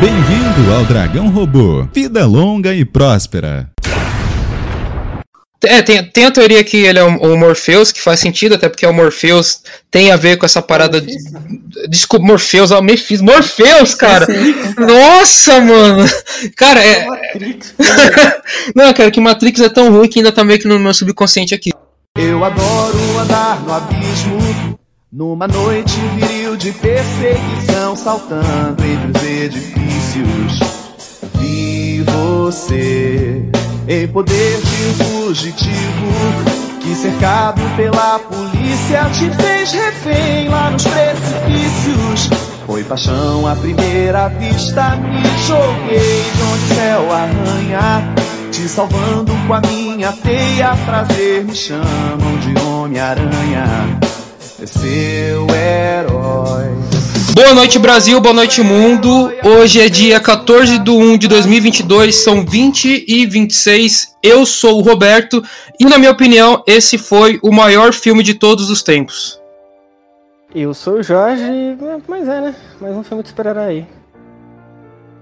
Bem-vindo ao Dragão Robô. Vida longa e próspera. É, tem, tem a teoria que ele é o, o Morpheus, que faz sentido, até porque o Morpheus tem a ver com essa parada de. Desculpa, Morpheus, ó, Mephisto. Morpheus, cara! Nossa, mano! Cara, é. Não, cara, que Matrix é tão ruim que ainda tá meio que no meu subconsciente aqui. Eu adoro andar no abismo, numa noite viril de perseguição, saltando entre os edifícios. Vi você em poder de um fugitivo que cercado pela polícia te fez refém lá nos precipícios. Foi paixão à primeira vista, me joguei de onde o céu arranha, te salvando com a minha teia. Prazer me chamam de Homem-Aranha, é seu herói. Boa noite, Brasil. Boa noite, mundo. Hoje é dia 14 de 1 de 2022, são 20 e 26. Eu sou o Roberto e, na minha opinião, esse foi o maior filme de todos os tempos. Eu sou o Jorge, mas é, né? Mais um filme de super-herói.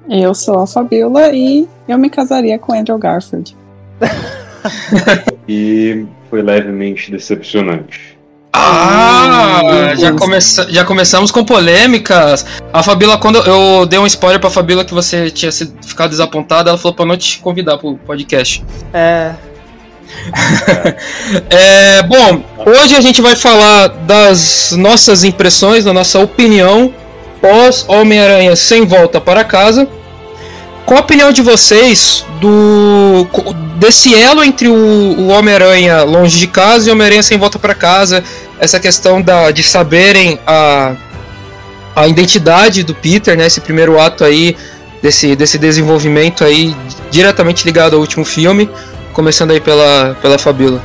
Eu sou a Fabiola e eu me casaria com Andrew Garfield. e foi levemente decepcionante. Ah, já, começa, já começamos com polêmicas. A Fabíola, quando eu dei um spoiler pra Fabíola que você tinha sido, ficado desapontada, ela falou pra não te convidar pro podcast. É. é. Bom, hoje a gente vai falar das nossas impressões, da nossa opinião pós Homem-Aranha sem volta para casa. Qual a opinião de vocês do desse elo entre o, o Homem-Aranha longe de casa e o Homem-Aranha sem volta para casa? Essa questão da, de saberem a, a identidade do Peter, né? Esse primeiro ato aí desse, desse desenvolvimento aí diretamente ligado ao último filme, começando aí pela pela Fabiola.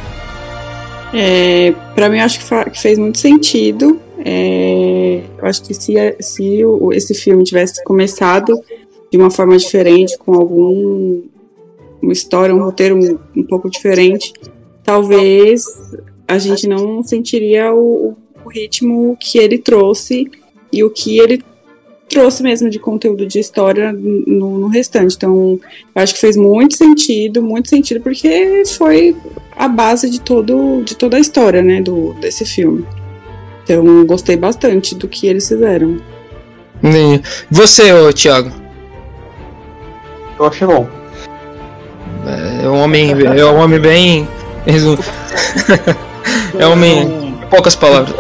É, para mim, acho que, fez muito sentido. É, eu acho que se, se esse filme tivesse começado de uma forma diferente, com algum uma história, um roteiro um, um pouco diferente, talvez a gente não sentiria o, o, ritmo que ele trouxe e o que ele trouxe mesmo de conteúdo de história no, no restante. Então, eu acho que fez muito sentido, muito sentido, porque foi a base de todo de toda a história, né, do desse filme. Então, gostei bastante do que eles fizeram. Você, ô, Thiago? Eu achei bom. É um homem, é um homem bem. é homem. Poucas palavras.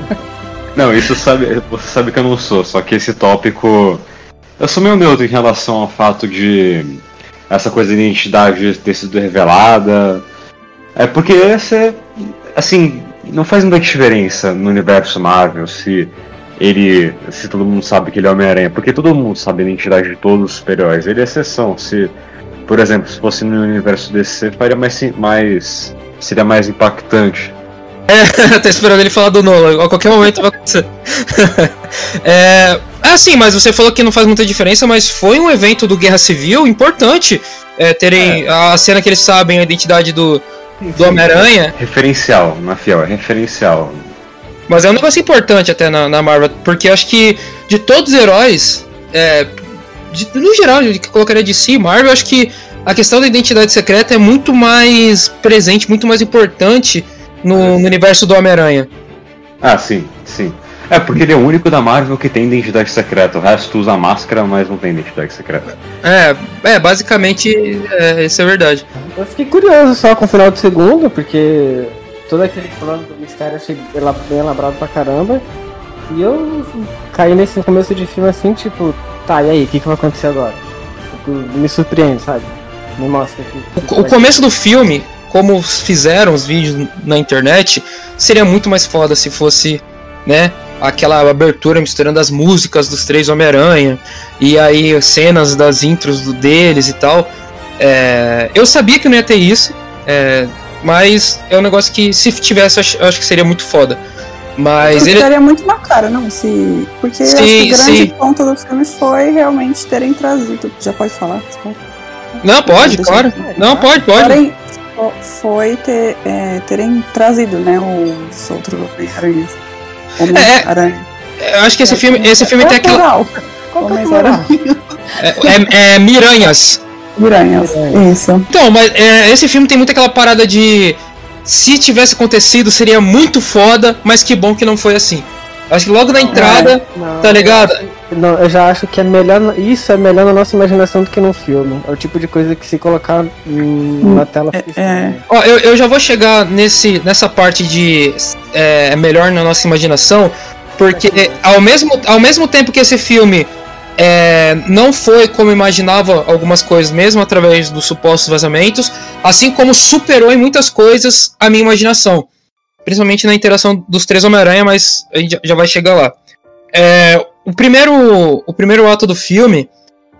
não, isso sabe, você sabe que eu não sou, só que esse tópico. Eu sou meio neutro em relação ao fato de essa coisa de identidade ter sido revelada. É porque essa assim, não faz muita diferença no universo Marvel se ele. se todo mundo sabe que ele é Homem-Aranha, porque todo mundo sabe a identidade de todos os super-heróis. Ele é exceção. Se, por exemplo, se fosse no universo DC, faria mais, mais. Seria mais impactante. É, tá esperando ele falar do Nolan, a qualquer momento vai acontecer. é, ah, sim, mas você falou que não faz muita diferença, mas foi um evento do Guerra Civil importante é, terem é. a cena que eles sabem a identidade do, do Homem-Aranha. Referencial, na fiel, é referencial. Mas é um negócio importante até na, na Marvel, porque acho que de todos os heróis, é, de, no geral, que eu colocaria de si, Marvel, acho que a questão da identidade secreta é muito mais presente, muito mais importante no, no universo do Homem-Aranha. Ah, sim, sim. É, porque ele é o único da Marvel que tem identidade secreta. O resto usa máscara, mas não tem identidade secreta. É, é basicamente, é, isso é verdade. Eu fiquei curioso só com o final do segundo, porque todo aquele plano do mistério achei bem elaborado pra caramba. E eu caí nesse começo de filme assim, tipo, tá, e aí, o que, que vai acontecer agora? Tipo, me surpreende, sabe? Me mostra aqui. O, o começo do filme, como fizeram os vídeos na internet, seria muito mais foda se fosse, né, aquela abertura misturando as músicas dos três Homem-Aranha, e aí cenas das intros deles e tal. É, eu sabia que não ia ter isso, é, mas é um negócio que, se tivesse, eu acho, que seria muito foda. Mas ele estaria muito na cara, não? Se... Porque sim, acho que o grande sim. ponto do filme foi realmente terem trazido. Já pode falar? Não, pode, claro. Não, pode, pode. Porém, foi ter, é, terem trazido, né, os outros Homem-Aranhas. Homem-Aranha. É, eu acho que esse é, filme, esse filme tem aquela. Homem-Aranha. É, é, é Miranhas. Miranhas. Isso. Então, mas é, esse filme tem muito aquela parada de. Se tivesse acontecido, seria muito foda, mas que bom que não foi assim. Acho que logo na entrada, Não, tá ligado? eu acho- Não, eu já acho que é melhor. Isso é melhor na nossa imaginação do que num filme. É o tipo de coisa que se colocar hum, na tela. é. estranho. Ó, eu, eu já vou chegar nesse, nessa parte de é, é melhor na nossa imaginação, porque ao mesmo, ao mesmo tempo que esse filme é, não foi como imaginava algumas coisas, mesmo através dos supostos vazamentos, assim como superou em muitas coisas a minha imaginação. Principalmente na interação dos três Homem-Aranha, mas a gente já- vai chegar lá. É, o, primeiro, o primeiro ato do filme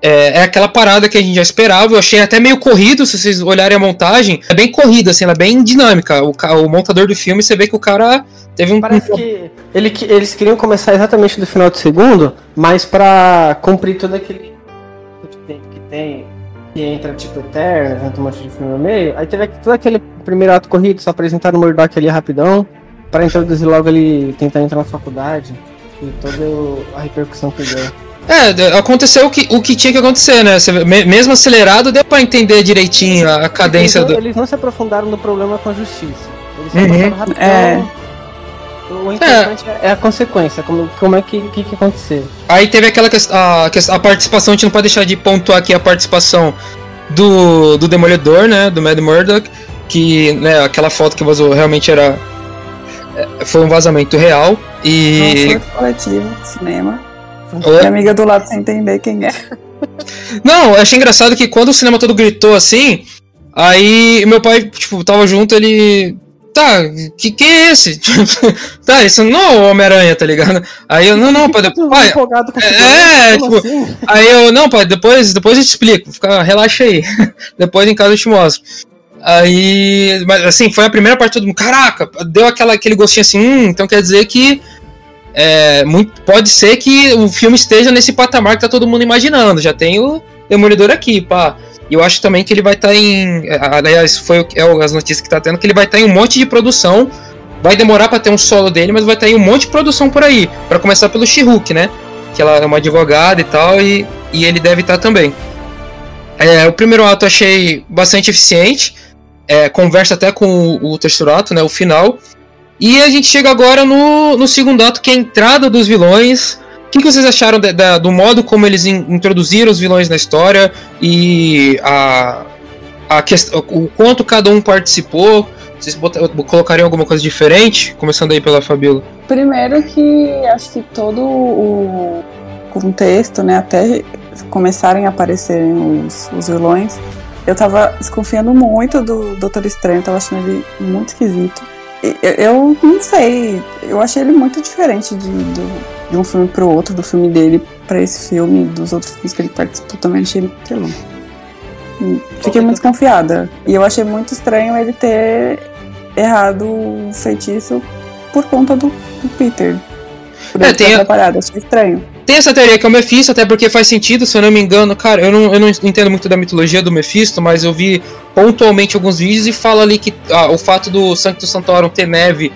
é, é aquela parada que a gente já esperava. Eu achei até meio corrido, se vocês olharem a montagem. É bem corrida, assim, ela é bem dinâmica. O, o montador do filme, você vê que o cara teve um. Parece que, ele, eles queriam começar exatamente do final do segundo, mas pra cumprir todo aquele que tem, que entra tipo Eterno, entra um monte de filme no meio. Aí teve todo aquele primeiro ato corrido, só apresentaram o Murdoch ali rapidão, pra introduzir logo ele tentar entrar na faculdade e toda a repercussão que deu. É, aconteceu o que, o que tinha que acontecer, né? Mesmo acelerado, deu pra entender direitinho a, a cadência Eles não, do. eles não se aprofundaram no problema com a justiça. Eles só Uhum. passaram rapidão. É. O importante é, a consequência, como, como é que, que, que aconteceu. Aí teve aquela questão. A, a participação, a gente não pode deixar de pontuar aqui a participação do, do Demolidor, né? Do Mad Murdock. Que, né, aquela foto que vazou realmente era. é, Foi um vazamento real. E. Nossa, coletivo, cinema. Minha amiga do lado sem entender quem é. Não, eu achei engraçado que quando o cinema todo gritou assim, aí meu pai, tipo, tava junto, ele. Tá, que que é esse? tá, isso não é o Homem-Aranha, tá ligado? Aí eu, não, não, pai, Tô pai, é, como tipo, assim? Aí eu, não, pai, depois, depois eu te explico. Fica, relaxa aí. depois em casa eu te mostro. Aí, mas assim, foi a primeira parte do mundo. Caraca, deu aquela, aquele gostinho assim, hum, então quer dizer que. É, muito, pode ser que o filme esteja nesse patamar que tá todo mundo imaginando. Já tem o Demolidor aqui, pá. E eu acho também que ele vai estar em. Aliás, foi é as notícias que tá tendo, que ele vai estar em um monte de produção. Vai demorar pra ter um solo dele, mas vai estar em um monte de produção por aí. Pra começar pelo She-Hulk, né? Que ela é uma advogada e tal, e, e ele deve estar também. É, o primeiro ato eu achei bastante eficiente. é, conversa até com o, o terceiro ato, né? O final. E a gente chega agora no, no segundo ato, que é a entrada dos vilões. O que, que vocês acharam do modo como eles in- introduziram os vilões na história e a, a quest- o quanto cada um participou? Vocês bota- colocariam alguma coisa diferente? Começando aí pela Fabiola. Primeiro que acho que todo o contexto, né, até começarem a aparecerem os, os vilões, eu tava desconfiando muito do Doutor Estranho, tava achando ele muito esquisito. Eu, não sei, eu achei ele muito diferente de, do- de um filme pro outro, do filme dele pra esse filme, dos outros filmes que ele participou também, achei ele, lá. Hum, Fiquei muito desconfiada. E eu achei muito estranho ele ter errado o feitiço por conta do, do Peter. Por É, ele ter tem a- atrapalhado, achei estranho. Tem essa teoria que é o Mephisto, até porque faz sentido, se eu não me engano, cara, eu não, eu não entendo muito da mitologia do Mephisto, mas eu vi pontualmente alguns vídeos e fala ali que ah, o fato do Sanctus Santorum ter neve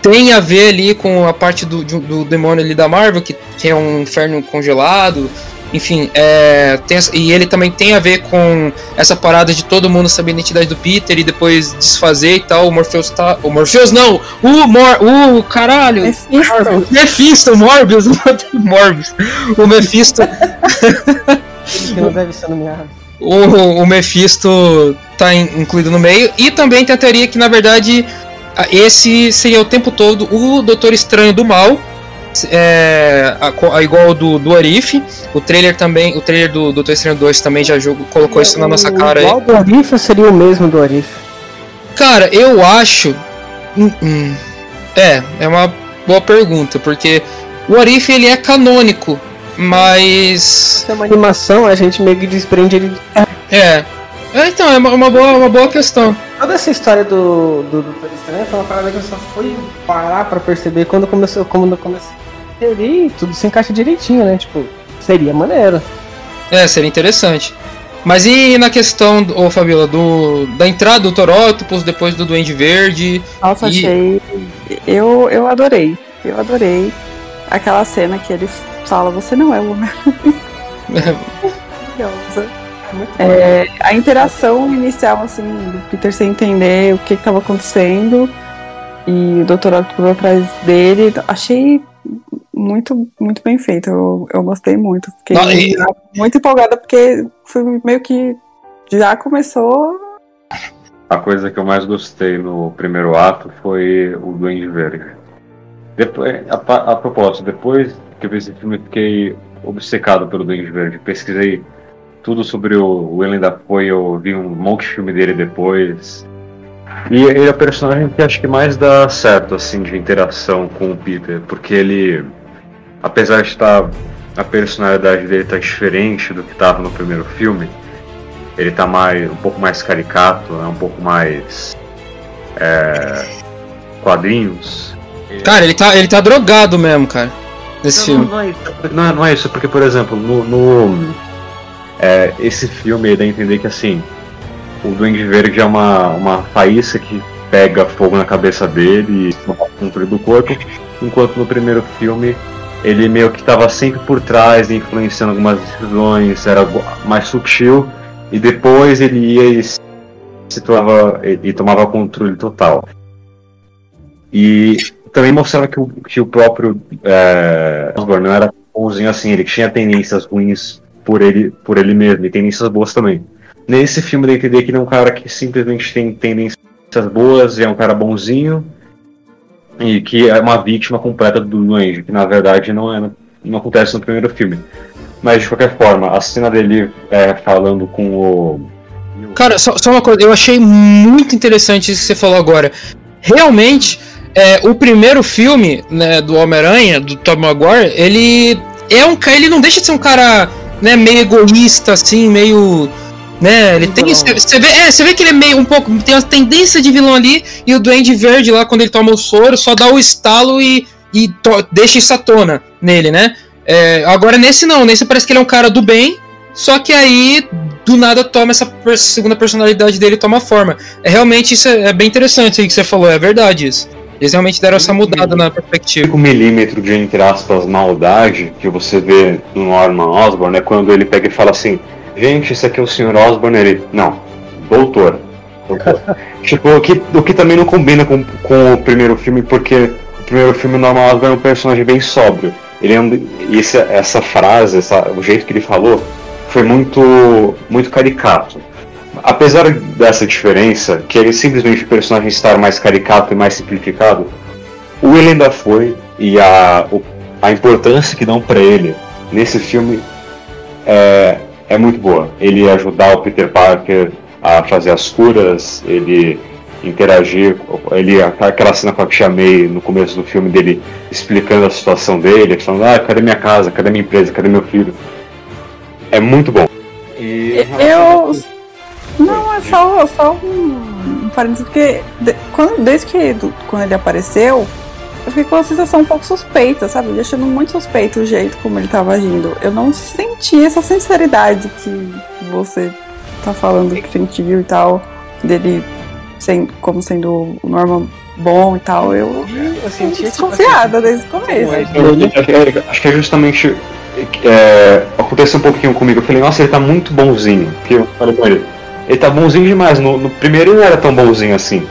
tem a ver ali com a parte do, de- do demônio ali da Marvel, que, que é um inferno congelado. Enfim, é, tem e ele também tem a ver com essa parada de todo mundo saber a identidade do Peter e depois desfazer e tal. O Morpheus tá. O Morpheus não! O Mor. O caralho! Mephisto. Mephisto, Morbius, Morbius. O Mephisto, Que não deve ser nomeado. o, o Mephisto tá in- incluído no meio. E também tem a teoria que, na verdade, esse seria o tempo todo o Doutor Estranho do Mal. É, a, a igual do, do Arif. O trailer também, o trailer do Doutor Estranho 2 também já jogo, colocou isso na nossa cara. Igual do Arif seria o mesmo do Arif? Cara, eu acho. Hum, hum. É, é uma boa pergunta, porque o Arif ele é canônico, mas. É uma animação, a gente meio que desprende ele. É. É, então, é uma, uma boa, uma boa questão. Toda essa história do, do Doutor Estranho foi uma parada que eu só fui parar pra perceber quando começou. Quando comecei. Tudo se encaixa direitinho, né? Tipo, seria maneiro. É, seria interessante. Mas e na questão, ô Fabiola, do, da entrada do Thor Octopus, depois do Duende Verde? Nossa, E- achei. Eu, eu adorei. Eu adorei aquela cena que eles falam, você não é o homem. Maravilhosa. É, a interação inicial, assim, do Peter sem entender o que estava acontecendo e o Dr. Octopus atrás dele, achei muito, muito bem feito. Eu, eu gostei muito. Fiquei Não, e- muito empolgada porque foi meio que já começou. A coisa que eu mais gostei no primeiro ato foi o Duende Verde. Depois, a, a propósito, depois que eu vi esse filme, eu fiquei obcecado pelo Duende Verde. Pesquisei tudo sobre o Willem Dafoe, eu vi um monte de filme dele depois. E ele é o personagem que acho que mais dá certo, assim, de interação com o Peter, porque ele, apesar de estar, a personalidade dele tá diferente do que estava no primeiro filme, ele tá mais, um pouco mais caricato, é um pouco mais é, quadrinhos. Cara, ele tá, ele tá drogado mesmo, cara. Nesse Não, filme. não, não é isso, não, é- não é isso, porque, por exemplo, no, no- é, esse filme dá a entender que assim, o Duende Verde é uma, uma faísca que pega fogo na cabeça dele e toma controle do corpo, enquanto no primeiro filme ele meio que estava sempre por trás, influenciando algumas decisões, era mais sutil, e depois ele ia e se tornava e tomava controle total. E também mostrava que o, que o próprio é, Osborn não era bonzinho assim, ele tinha tendências ruins por ele, por ele mesmo, e tendências boas também. Nesse filme dá entender que ele é um cara que simplesmente tem tendências boas, e é um cara bonzinho, e que é uma vítima completa do Duende, que na verdade não, é, não acontece no primeiro filme. Mas de qualquer forma, a cena dele é, falando com o. Cara, só, só uma coisa, eu achei muito interessante isso que você falou agora. Realmente, é, o primeiro filme né, do Homem-Aranha, do Tom Maguire, ele é um. Ele não deixa de ser um cara né, meio egoísta, assim, meio. Né, ele tem. Você vê, é, vê que ele é meio um pouco. Tem uma tendência de vilão ali, e o Duende Verde lá, quando ele toma o soro, só dá o estalo e, e to- deixa isso à tona nele, né? É, agora nesse não, nesse parece que ele é um cara do bem, só que aí do nada toma essa segunda personalidade dele toma forma. É realmente isso é, é bem interessante aí que você falou, é verdade isso. Eles realmente deram essa mudada na perspectiva. 5 milímetro de, entre aspas, maldade que você vê no Norman Osborn é quando ele pega e fala assim: Gente, esse aqui é o Sr. Osborn. Ele, não, doutor. doutor." tipo, o que, o que também não combina com, com o primeiro filme, porque o primeiro filme, o Norman Osborn é um personagem bem sóbrio. Ele é um, esse, essa frase, essa, o jeito que ele falou, foi muito, muito caricato. Apesar dessa diferença, que ele simplesmente o personagem estar mais caricato e mais simplificado, o Willem Dafoe e a, o- a importância que dão pra ele nesse filme é, é muito boa. Ele ajudar o Peter Parker a fazer as curas, ele interagir, ele aquela cena com a Tia May no começo do filme dele explicando a situação dele, falando, ah, cadê minha casa, cadê minha empresa, cadê meu filho? É muito bom. E Eu. Não, é só, só um, um parênteses, porque de- quando, desde que do- quando ele apareceu, eu fiquei com uma sensação um pouco suspeita, sabe? Eu achando muito suspeito o jeito como ele tava agindo. Eu não senti essa sinceridade que você tá falando que sentiu e tal, dele sendo, como sendo o Norman bom e tal. Eu, Eu senti tipo, desconfiada desde o começo. Que é- acho que é justamente. É, aconteceu um pouquinho comigo. Eu falei, nossa, ele tá muito bonzinho. Que eu falei com ele, ele tá bonzinho demais. No, no primeiro ele não era tão bonzinho assim.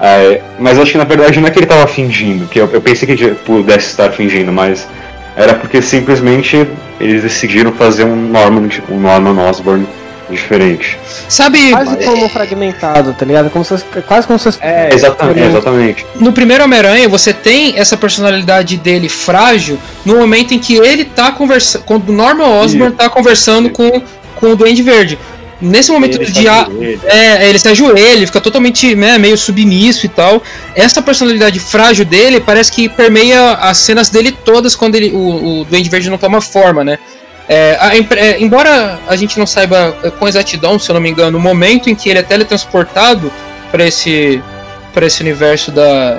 É, mas acho que na verdade não é que ele tava fingindo, que eu, eu pensei que ele pudesse estar fingindo, mas era porque simplesmente eles decidiram fazer um Norman, um Norman Osborn diferente. Sabe, Quase como fragmentado, tá ligado? Como se fosse- quase como se fosse. É, exatamente. É, exatamente. no primeiro Homem-Aranha, você tem essa personalidade dele frágil no momento em que ele tá conversando. Quando o Norman Osborn tá conversando com, com o Duende Verde. Nesse momento Ele de. tá a- com ele. É, ele se ajoelha, ele fica totalmente né, meio submisso e tal. Essa personalidade frágil dele parece que permeia as cenas dele todas quando ele, o, o Duende Verde não toma forma, né? É, a é, embora a gente não saiba é, com exatidão, se eu não me engano, o momento em que ele é teletransportado para esse, pra esse universo da,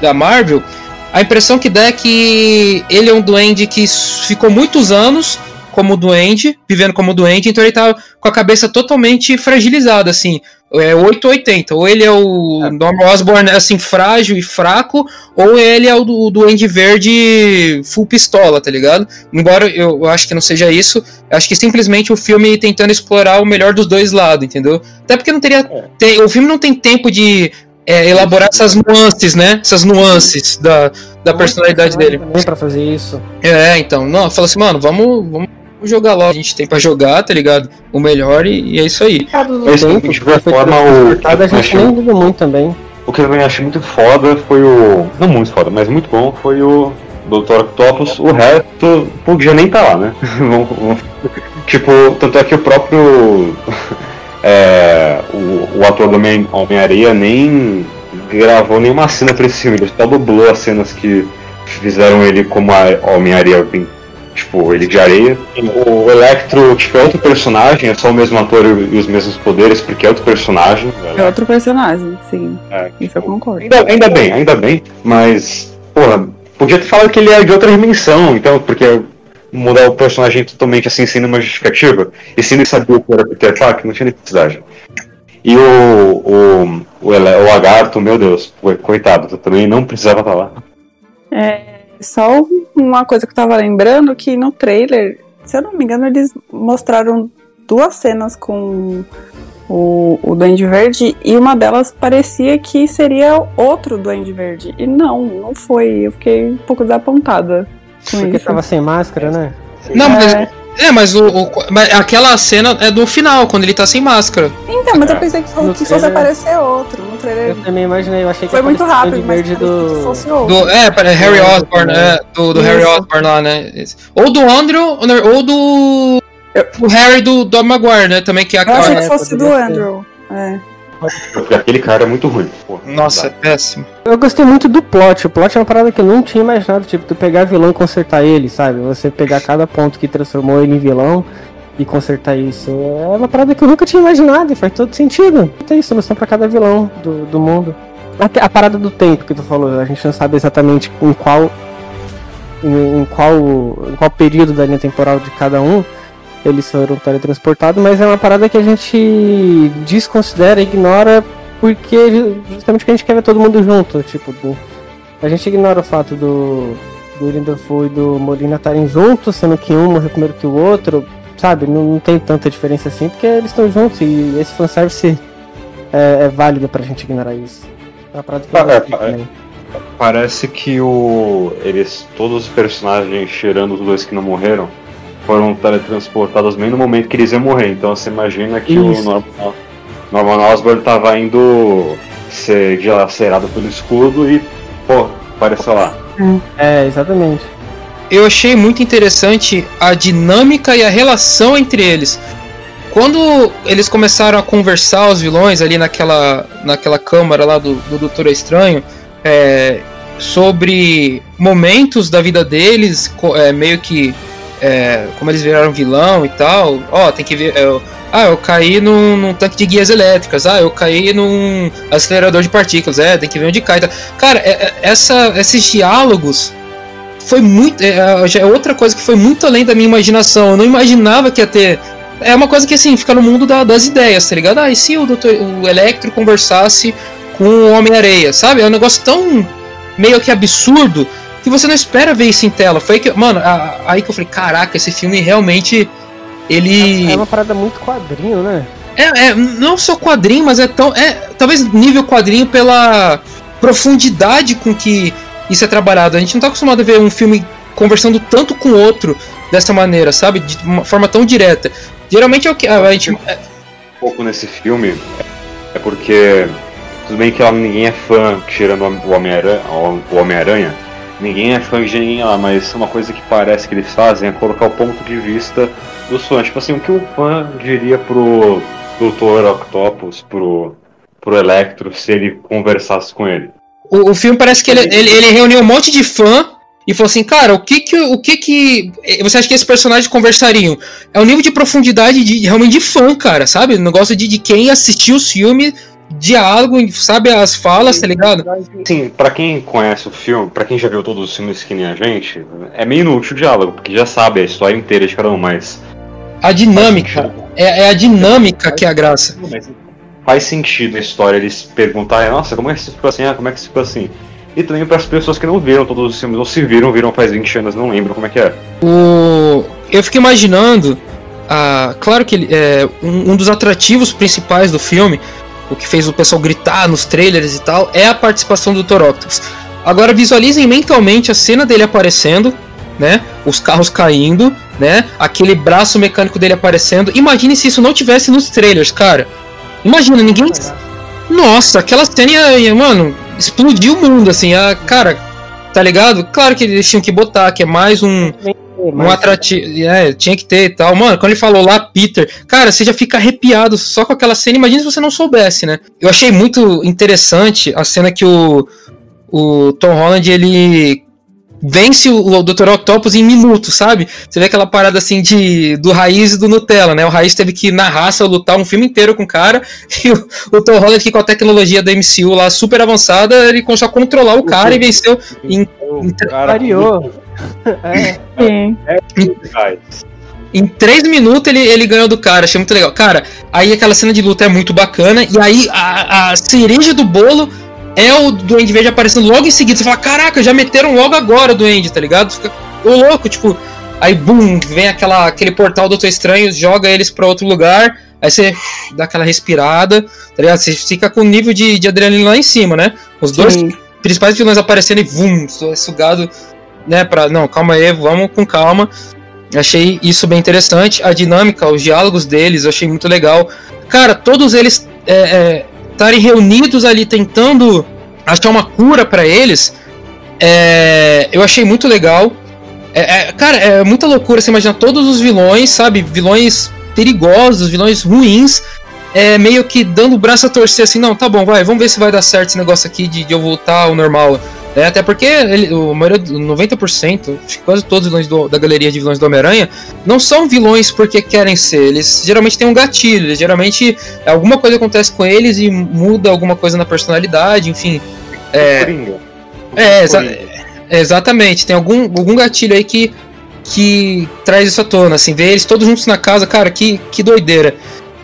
da Marvel, a impressão que dá é que ele é um duende que ficou muitos anos como doente, vivendo como doente, então ele tá com a cabeça totalmente fragilizada, assim. É 880. Ou ele é o Norman Osborn, assim, frágil e fraco, ou ele é o do Duende Verde full pistola, tá ligado? Embora eu, acho que não seja isso, acho que simplesmente o filme tentando explorar o melhor dos dois lados, entendeu? Até porque não teria. tem- o filme não tem tempo de é, elaborar essas nuances, né? Essas nuances da, da personalidade dele. Também pra fazer isso. É, então, não, fala assim, mano, vamos, vamos jogar logo. A gente tem pra jogar, tá ligado? O melhor e, e é isso aí. Cara, do Mas, tempo, de qualquer forma, o- a gente nem liga muito também. O que eu também achei muito foda foi o. Não muito foda, mas muito bom foi o Dr. Octopus. O resto podia nem estar lá, né? Tipo, tanto é que o próprio. é, o, o ator do Homem- Homem-Areia nem gravou nenhuma cena pra esse filme, ele só dublou as cenas que fizeram ele como a Homem-Areia, bem- tipo, ele de areia. O Electro, tipo, é outro personagem, é só o mesmo ator e os mesmos poderes, porque é outro personagem. É outro personagem, sim. É, Isso eu concordo. Ainda, ainda bem, ainda bem, mas, porra, podia ter falado que ele é de outra dimensão, então, porque mudar o personagem totalmente assim, sem nenhuma justificativa, e se ele sabia que era Peter Parker, não tinha necessidade. E o, o, o, o lagarto, meu Deus, co- coitado, também não precisava estar lá. É, só uma coisa que eu tava lembrando que no trailer, se eu não me engano, eles mostraram duas cenas com o, o Duende Verde e uma delas parecia que seria outro Duende Verde. E não, não foi. Eu fiquei um pouco desapontada com Porque isso. tava sem máscara, né? Não, mas. É. É, mas, o, o- mas aquela cena é do final, quando ele tá sem máscara. Então, mas eu pensei que, No que fosse trailer- aparecer outro. No trailer Eu também imaginei, eu achei que foi muito rápido, mas verde parecia que do. fosse outro. Do, é, para Harry Do Osborn, é, do, do Harry. Osborn lá, né? Ou do Andrew, ou do. O Harry do Dom Maguire, né? Também que é a Eu achei que fosse do. Andrew. É. Porque aquele cara é muito ruim. porra, Nossa, é péssimo. Eu gostei muito do plot. O plot é uma parada que eu não tinha imaginado. Tipo, tu pegar vilão e consertar ele, sabe? Você pegar cada ponto que transformou ele em vilão e consertar isso. É uma parada que eu nunca tinha imaginado e faz todo sentido. Tem solução pra cada vilão do, do mundo. Até a parada do tempo que tu falou, a gente não sabe exatamente em qual. Em, em qual. Em qual período da linha temporal de cada um eles foram teletransportados, mas é uma parada que a gente desconsidera, ignora porque ju- justamente porque a gente quer ver todo mundo junto, tipo, do- a gente ignora o fato do do Dafoe e do Molina estarem juntos, sendo que um morreu primeiro que o outro, sabe? Não, não tem tanta diferença assim, porque eles estão juntos e esse fanservice é, é válido pra gente ignorar isso. É uma parada que Ah, é, é. também. Parece que o. Eles. Todos os personagens, tirando os dois que não morreram, foram teletransportados bem no momento que eles iam morrer. Então você imagina que Isso. o Norman, Norman Osborn tava indo ser dilacerado pelo escudo e, pô, apareceu lá. É, exatamente. eu achei muito interessante a dinâmica e a relação entre eles. Quando eles começaram a conversar, os vilões, ali naquela, naquela câmara lá do, do Doutor Estranho, é, sobre momentos da vida deles, é, meio que é, como eles viraram vilão e tal. Ó, tem que ver. é, ah, eu caí num, num tanque de guias elétricas. Ah, eu caí num acelerador de partículas. É, tem que ver onde cai. tal. Cara, é- é- essa, esses diálogos foi muito. É, é outra coisa que foi muito além da minha imaginação. Eu não imaginava que ia ter. É uma coisa que assim, fica no mundo da- das ideias, tá ligado? Ah, e se o, doutor, o Electro conversasse com o Homem-Areia, sabe? É um negócio tão meio que absurdo que você não espera ver isso em tela. Foi aí que, mano, a- aí que eu falei, caraca, esse filme realmente. Ele. É uma parada muito quadrinho, né? É, é, não só quadrinho, mas é tão. É, talvez nível quadrinho pela profundidade com que isso é trabalhado. A gente não tá acostumado a ver um filme conversando tanto com o outro dessa maneira, sabe? De uma forma tão direta. Geralmente é o que. A gente, é, Um pouco nesse filme é porque. Tudo bem que lá ninguém é fã, tirando o Homem-Aranha, o Homem-Aranha, ninguém é fã de ninguém lá, mas uma coisa que parece que eles fazem é colocar o ponto de vista dos fãs. Tipo assim, o que o fã diria pro Dr. Octopus, pro, pro Electro, se ele conversasse com ele? o, o filme parece que ele, ele, ele reuniu um monte de fã e falou assim, cara, o que que. O que que. Você acha que esses personagens conversariam? É o nível de profundidade de realmente de fã, cara, sabe? O negócio de, de quem assistiu os filmes diálogo, sabe as falas, tá ligado? Sim, pra quem conhece o filme, pra quem já viu todos os filmes que nem a gente, é meio inútil o diálogo, porque já sabe a história inteira de cada um, mas. A dinâmica. É, é a dinâmica que é a graça. Faz sentido a história eles perguntarem, nossa, como é que isso ficou assim? Ah, como é que isso ficou assim? E também para as pessoas que não viram todos os filmes, ou se viram, viram faz 20 anos, não lembram como é que é. O... Eu fico imaginando. Ah, claro que ele, é, um, um dos atrativos principais do filme, o que fez o pessoal gritar nos trailers e tal, é a participação do Dr. Octopus. Agora visualizem mentalmente a cena dele aparecendo, né? Os carros caindo, né? Aquele braço mecânico dele aparecendo. Imagine se isso não tivesse nos trailers, cara. Imagina, ninguém. Nossa, aquela cena mano, explodiu o mundo, assim. A, cara, tá ligado? Claro que eles tinham que botar, que é mais um. Um atrativo. É, tinha que ter e tal. Mano, quando ele falou lá, Peter, cara, você já fica arrepiado só com aquela cena. Imagina se você não soubesse, né? Eu achei muito interessante a cena que o, o Tom Holland ele vence o, o Dr. Octopus em minutos, sabe? Você vê aquela parada assim de do Raiz e do Nutella, né? O Raiz teve que, na raça, lutar um filme inteiro com o cara, e o, o Tom Holland, que com a tecnologia da MCU lá super avançada, ele conseguiu controlar o cara e venceu em. em Variou. É. Em três minutos ele, ele ganhou do cara, achei muito legal. Cara, aí aquela cena de luta é muito bacana, e aí a, a cereja do bolo é o Duende Verde aparecendo logo em seguida. Você fala, caraca, já meteram logo agora o Duende, tá ligado? Fica ô, louco, tipo. Aí, bum, vem aquela, aquele portal do Doutor Estranho, joga eles pra outro lugar. Aí você dá aquela respirada, tá ligado? Você fica com o nível de, de adrenalina lá em cima, né? Os dois Sim. principais vilões aparecendo e vum, sugado, né? Pra, não, calma aí, vamos com calma. Achei isso bem interessante. A dinâmica, os diálogos deles, eu achei muito legal. Cara, todos eles é, estarem reunidos ali tentando achar uma cura pra eles, é, eu achei muito legal. É, é, cara, é muita loucura você imaginar todos os vilões, sabe? Vilões perigosos, vilões ruins, é, meio que dando o braço a torcer assim, não, tá bom, vai, vamos ver se vai dar certo esse negócio aqui de, de eu voltar ao normal. É, até porque ele, o maioria, 90%, acho que quase todos os vilões do- da galeria de vilões do Homem-Aranha não são vilões porque querem ser. Eles geralmente têm um gatilho, eles geralmente alguma coisa acontece com eles e muda alguma coisa na personalidade, enfim. É, Coringa. é, exa- exatamente. Tem algum, algum gatilho aí que, que traz isso à tona, assim, ver eles todos juntos na casa, cara, que, que doideira.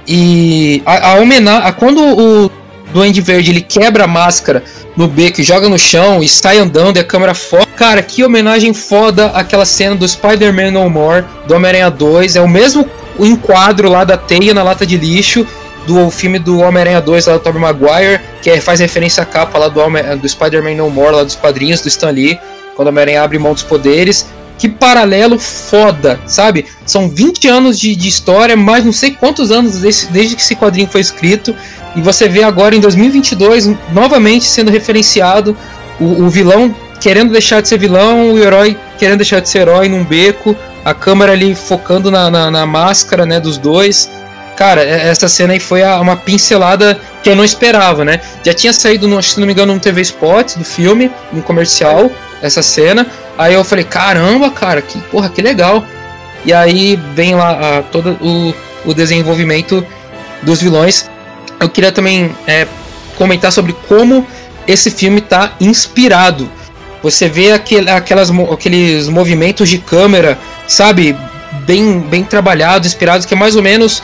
E a, a homenagem. Quando o Duende Verde ele quebra a máscara no beco e joga no chão e sai andando e a câmera foca. Cara, que homenagem foda aquela cena do Spider-Man No More, do Homem-Aranha 2. É o mesmo enquadro lá da teia na lata de lixo do filme do Homem-Aranha 2 lá do Tobey Maguire, que é- faz referência à capa lá do, do Spider-Man No More, lá dos quadrinhos do Stan Lee, quando o Homem-Aranha abre mão dos poderes. Que paralelo foda, sabe? São 20 anos de, de história, mais não sei quantos anos desse- desde que esse quadrinho foi escrito. E você vê agora em 2022, novamente sendo referenciado o, o vilão querendo deixar de ser vilão, o herói querendo deixar de ser herói num beco, a câmera ali focando na, na, na máscara né, dos dois. Cara, é- essa cena aí foi a- uma pincelada que eu não esperava, né? Já tinha saído, no, se não me engano, no TV Spot do filme, no comercial, essa cena. Aí eu falei, caramba, cara, que porra, que legal. E aí vem lá a, todo o, o desenvolvimento dos vilões. Eu queria também é, comentar sobre como esse filme está inspirado. Você vê aquele, aquelas, aqueles movimentos de câmera, sabe? Bem, bem trabalhados, inspirados, que é mais ou menos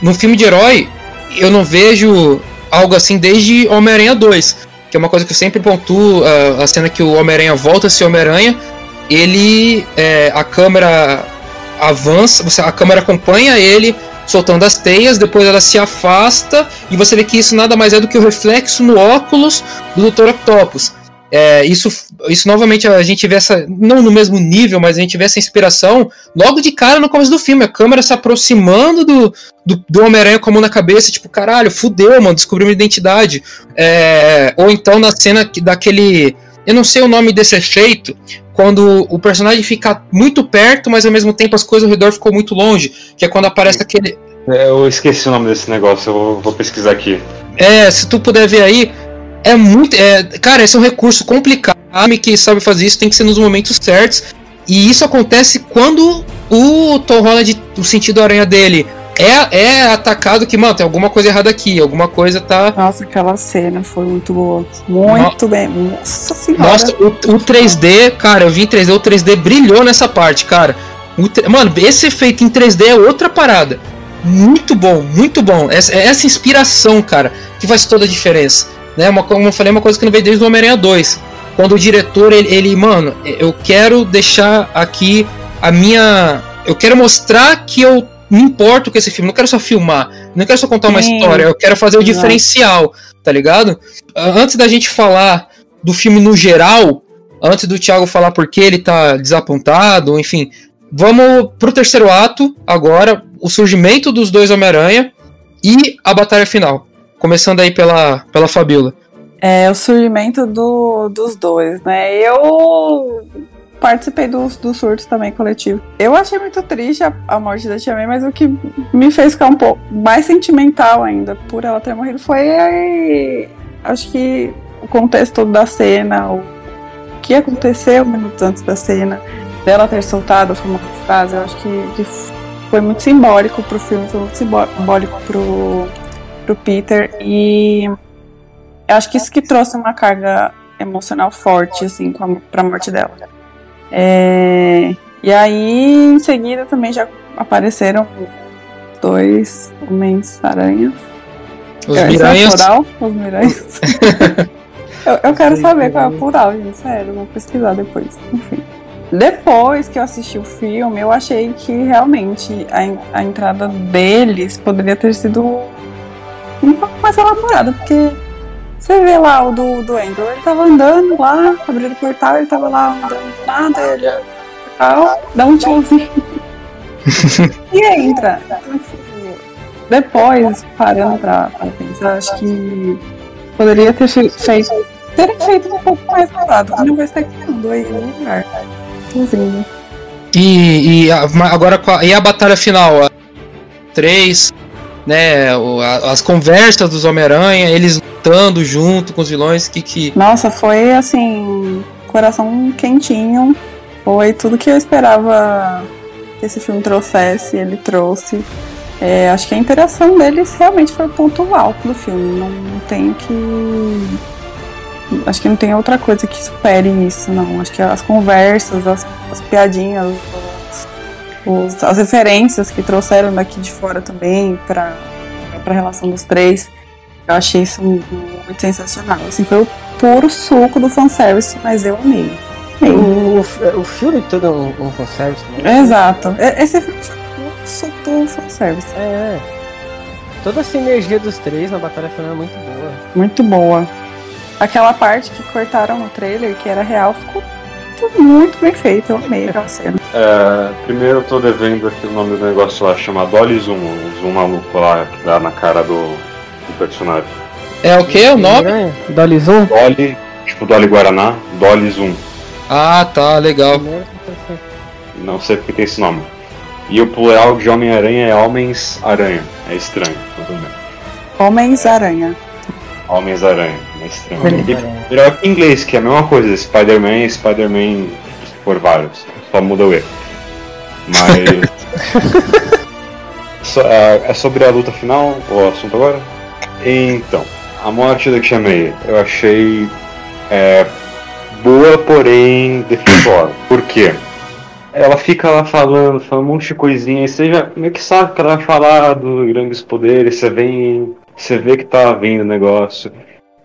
no filme de herói. Eu não vejo algo assim desde Homem-Aranha 2, que é uma coisa que eu sempre pontuo. ah, a cena que o Homem-Aranha volta a ser Homem-Aranha, ele. é, a câmera avança, você, a câmera acompanha ele soltando as teias, depois ela se afasta e você vê que isso nada mais é do que o reflexo no óculos do Dr. Octopus. É, isso, isso novamente a gente vê essa, não no mesmo nível, mas a gente vê essa inspiração logo de cara no começo do filme, a câmera se aproximando do, do, do Homem-Aranha com a mão na cabeça, tipo, caralho, fudeu, mano, descobriu uma identidade. É, ou então na cena que- daquele. Eu não sei o nome desse efeito, quando o personagem fica muito perto, mas ao mesmo tempo as coisas ao redor ficam muito longe. Que é quando aparece aquele. É, Eu esqueci o nome desse negócio, eu vou, vou pesquisar aqui. É, se tu puder ver aí, é muito. É, cara, esse é um recurso complicado. Que sabe fazer isso tem que ser nos momentos certos. E isso acontece quando o Tom Holland, o sentido aranha dele, é, é atacado que, mano, tem alguma coisa errada aqui, alguma coisa tá. Nossa, aquela cena foi muito boa. Muito bem. Nossa senhora. Nossa, o, o 3D, cara, eu vi em 3D, o 3D brilhou nessa parte, cara. O Mano, esse efeito em 3D é outra parada. Muito bom, muito bom. Essa, é essa inspiração, cara, que faz toda a diferença. Né? Uma, co- como eu falei, uma coisa que não veio desde o Homem-Aranha 2. Quando o diretor, ele, ele, mano, eu quero deixar aqui a minha. Eu quero mostrar que eu me importo com esse filme. Não quero só filmar, não quero só contar uma Sim. história, eu quero fazer o diferencial, tá ligado? Ah, Antes da gente falar do filme no geral, antes do Thiago falar por que ele tá desapontado, enfim, vamos pro terceiro ato agora, o surgimento dos dois Homem-Aranha e a batalha final. Começando aí pela, pela Fabiola. É o surgimento do, dos dois, né? Eu participei do, do surto também coletivo. Eu achei muito triste a, a morte da Tia May, mas o que me fez ficar um pouco mais sentimental ainda por ela ter morrido foi, acho que, o contexto da cena, o que aconteceu minutos antes da cena, dela ter soltado a famosa frase, eu acho que, que foi muito simbólico pro filme, foi muito simbó- simbólico pro, pro Peter e eu acho que isso que trouxe uma carga emocional forte, assim, com a, pra morte dela. É, e aí, em seguida, também já apareceram dois Homens-Aranhas. Os É, é Miranhas. plural? Os Miranhas. eu, eu quero saber qual é o plural, gente. Sério, vou pesquisar depois. Enfim. Depois que eu assisti o filme, eu achei que realmente a, a entrada deles poderia ter sido mais elaborada, porque você vê lá o do, do Andrew, ele tava andando lá, abrindo o portal, ele tava lá andando do nada, ele portal, dá um tchauzinho. e entra. Depois, parando pra, pra pensar, acho que poderia ter fe- feito. Ter feito um pouco mais elaborado. Não vai estar criando aí no lugar. Inclusive. E, e a- agora e a batalha final? A, três, né? as conversas dos Homem-Aranha, eles lutando junto com os vilões, que que. Nossa, foi assim, coração quentinho. Foi tudo que eu esperava que esse filme trouxesse, ele trouxe. É, acho que a interação deles realmente foi o ponto alto do filme. Não, não tem que. Acho que não tem outra coisa que supere isso, não. Acho que as conversas, as, as piadinhas, os- as referências que trouxeram daqui de fora também para a relação dos três. Eu achei isso muito sensacional. Assim, foi o puro suco do fanservice, mas eu amei. amei. O, o, o filme todo é um, um fanservice também. Exato. E- Esse filme foi o suco do fanservice. É, é. Toda a sinergia dos três na batalha final é muito boa. Muito boa. Aquela parte que cortaram no trailer, que era real, ficou tudo muito bem feito. Eu amei aquela cena. É, primeiro eu tô devendo aqui o nome do negócio lá, chama Dolly Zoom, o zoom maluco lá que dá na cara do, do personagem. É o que? O nome? Aranha, Dolly Zoom. Dolly, tipo Dolly Guaraná, Dolly Zoom. Ah, tá, legal. Não sei porque tem esse nome. E o plural de Homem-Aranha é Homens-Aranha. É estranho, tudo bem. Homens-Aranha. Homens-Aranha, é estranho. E que em inglês, que é a mesma coisa, Spider-Man, Spider-Man por vários. Só muda o E. Mas. So- é é sobre a luta final, o assunto agora? Então, a morte da Tia eu achei é, boa, porém defeituosa. Por quê? Ela fica lá falando, falando um monte de coisinha, e você já meio que sabe que ela vai falar dos grandes poderes, você vem. Você vê que tá vindo o negócio.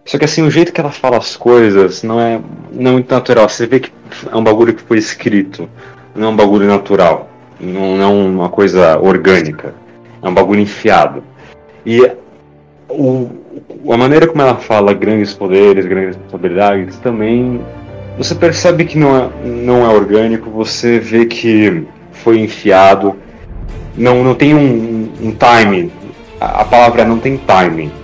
Só que assim, o jeito que ela fala as coisas não é, não é muito natural. Você vê que é um bagulho que foi escrito, não é um bagulho natural. Não, não é uma coisa orgânica. É um bagulho enfiado. E o, a maneira como ela fala grandes poderes, grandes responsabilidades, também você percebe que não é, não é orgânico, você vê que foi enfiado. Não, não tem um, um time. A, a palavra não tem timing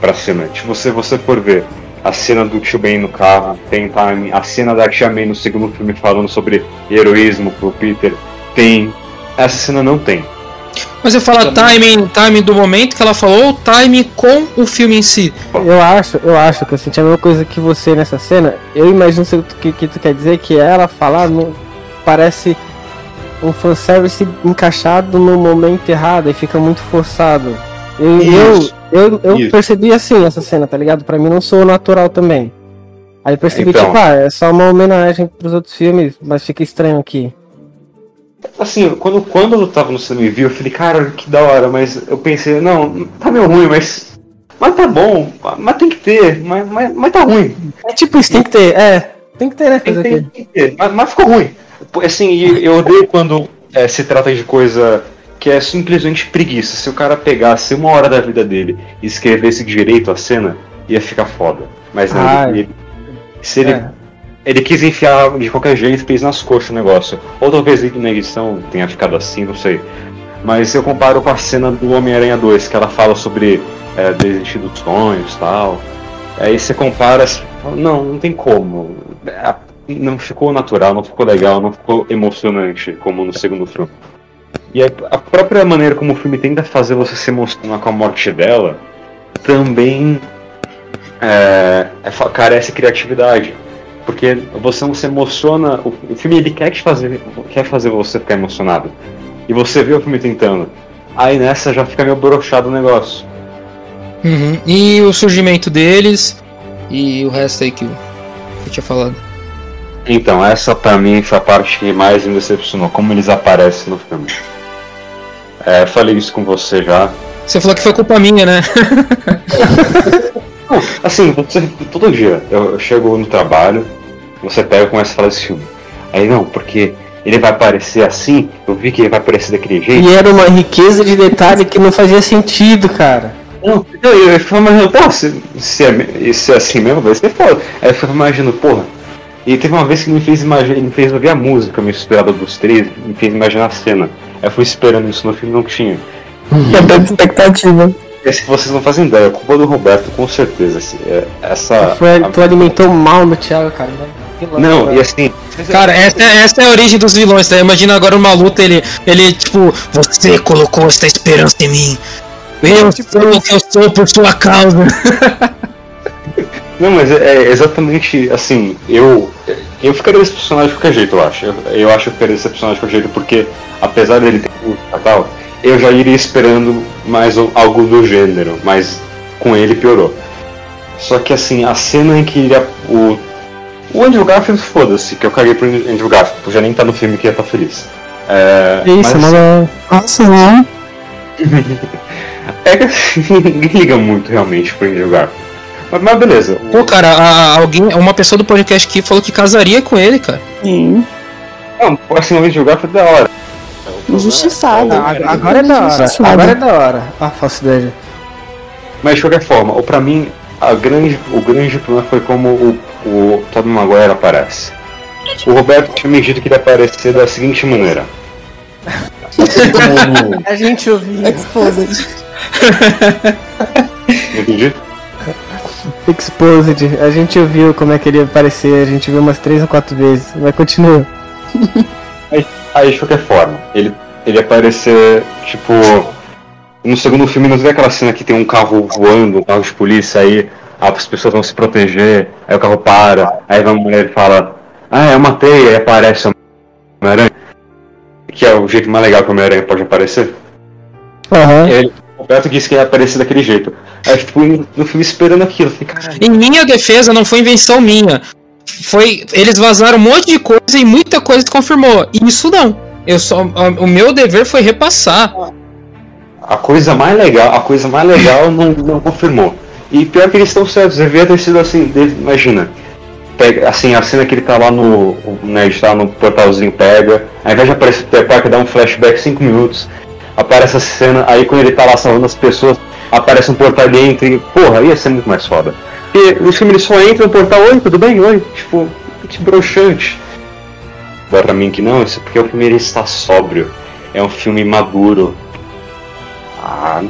pra cena. Se você, você for ver a cena do Tio Ben no carro, tem time. A cena da Tia May no segundo filme falando sobre heroísmo pro Peter, tem. Essa cena não tem. Mas você fala timing, timing do momento que ela falou ou timing com o filme em si? Eu acho, eu acho que eu senti a mesma coisa que você nessa cena. Eu imagino o que, que tu quer dizer, que ela falar não parece um fanservice encaixado no momento errado e fica muito forçado. Eu, eu, eu, eu Isso. percebi assim essa cena, tá ligado? Pra mim não sou natural também. Aí eu percebi, Então. tipo, ah, é só uma homenagem pros outros filmes, mas fica estranho aqui. Assim, quando, quando eu tava no cinema e vi, eu falei, cara, que da hora, mas eu pensei, não, tá meio ruim, mas. Mas tá bom, mas tem que ter, mas, mas, mas tá ruim. É tipo isso, tem que ter, é. Tem que ter, né? Tem, Fazer tem, aqui. tem que ter, mas, mas ficou ruim. Assim, eu odeio quando é, se trata de coisa que é simplesmente preguiça. Se o cara pegasse uma hora da vida dele e escrevesse direito a cena, ia ficar foda. Mas não, Ah, ele, se ele, É. ele quis enfiar de qualquer jeito, fez nas coxas o negócio. Ou talvez na edição tenha ficado assim, não sei. Mas eu comparo com a cena do Homem-Aranha 2, que ela fala sobre é, desistir dos sonhos e tal. Aí você compara, você fala, não, não tem como. A- Não ficou natural, não ficou legal, não ficou emocionante como no segundo filme. E a própria maneira como o filme tenta fazer você se emocionar com a morte dela também é, é carece de criatividade. Porque você não se emociona. O, filme ele quer te fazer. quer fazer você ficar emocionado. E você vê o filme tentando. Aí nessa já fica meio broxado o negócio. Uhum. E o surgimento deles e o resto aí que eu tinha falado. Então, essa pra mim foi a parte que mais me decepcionou, como eles aparecem no filme. É, falei isso com você já. Você falou que foi culpa minha, né? Não, assim, você, todo dia eu, eu chego no trabalho, você pega e começa a falar desse filme. Aí não, porque ele vai aparecer assim, eu vi que ele vai aparecer daquele jeito. E era uma riqueza de detalhe que não fazia sentido, cara. Não, eu, eu, eu fico imaginando, pô, se, se, é, se é assim mesmo, vai ser foda. Aí eu fico imaginando, porra. E teve uma vez que me fez imaginar, me fez ouvir a música misturada dos três, me fez imaginar a cena. Eu fui esperando isso no filme não tinha. Quebrando expectativa. Se vocês não fazem ideia, é culpa do Roberto, com certeza. assim, é, essa. Foi, a- tu alimentou mal no Thiago, cara. Que louco, não, cara. e assim. Cara, essa, é- essa é a origem dos vilões, tá? Imagina agora uma luta, ele, ele tipo, você colocou essa esperança em mim. Eu sou o que eu sou por sua causa. Não, mas é, é exatamente assim, eu. Eu ficaria decepcionado de qualquer jeito, eu acho. Eu, eu acho que eu ficaria decepcionado de qualquer jeito, porque apesar dele ter e tal, eu já iria esperando mais algo do gênero, mas com ele piorou. Só que assim, a cena em que ele, o. O Andrew Garfield, foda-se, que eu caguei pro Andrew Garfield, já nem tá no filme que ia tá feliz. É, Isso, mas, mano. Nossa, não. É que assim, ninguém liga muito realmente pro Andrew Garfield. Mas, mas beleza. Pô, cara, a- alguém, uma pessoa do podcast aqui falou que casaria com ele, cara. Sim. Não, assim, o Garfield é da hora. Injustiçado. Ah, agora é da hora. Agora é da hora. A falsidade. Mas de qualquer forma, ou pra mim, a grande, o grande problema foi como o, o Tobey Maguire aparece. O Roberto tinha me dito que ele ia aparecer da seguinte maneira. A gente ouviu. Exposed. Entendi? Exposed. A gente ouviu como é que ele ia aparecer. A gente viu umas três ou quatro vezes. Vai continuar. Aí, de qualquer forma, ele, ele ia aparecer, tipo. No segundo filme, não vê aquela cena que tem um carro voando, um carro de polícia, aí as pessoas vão se proteger, aí o carro para, aí vai uma mulher e fala: Ah, eu matei, aí aparece o Homem-Aranha. Que é o jeito mais legal que o Homem-Aranha pode aparecer. Aham. Ele, o Beto disse que ia aparecer daquele jeito. Aí eu fui no filme esperando aquilo. Falei, caralho. Em minha defesa, não foi invenção minha. Foi. Eles vazaram um monte de coisa e muita coisa se confirmou. Isso não. Eu só, o meu dever foi repassar. A coisa mais legal, a coisa mais legal não, não confirmou. E pior que eles estão certos, devia ter sido assim, de- imagina. Pega, assim, a cena que ele tá lá no. O Ned tá no portalzinho, pega. Ao invés de aparecer o Peter Parker, dá um flashback 5 minutos. Aparece essa cena, aí quando ele tá lá salvando as pessoas, aparece um portal e ele entra e. Porra, ia ser muito mais foda. E no filme ele só entra no portal, oi, tudo bem? Oi, tipo, que broxante. Agora pra mim que não, isso é porque o filme ele está sóbrio. É um filme maduro. Ah,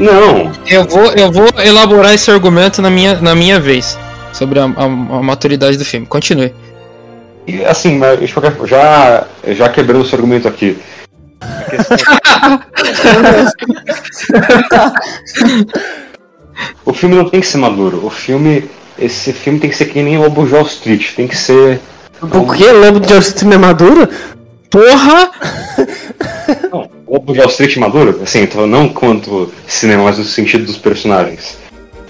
não. Eu vou, eu vou elaborar esse argumento na minha, na minha vez. Sobre a, a- a maturidade do filme. Continue. E, assim, mas de já, já quebrando seu argumento aqui. O filme não tem que ser maduro. O filme. Esse filme tem que ser que nem Lobo de Wall Street. Tem que ser. O que? Lobo de Wall Street não é maduro? Porra! Não, Lobo de Wall Street maduro, assim, tô- não quanto cinema, mas no sentido dos personagens.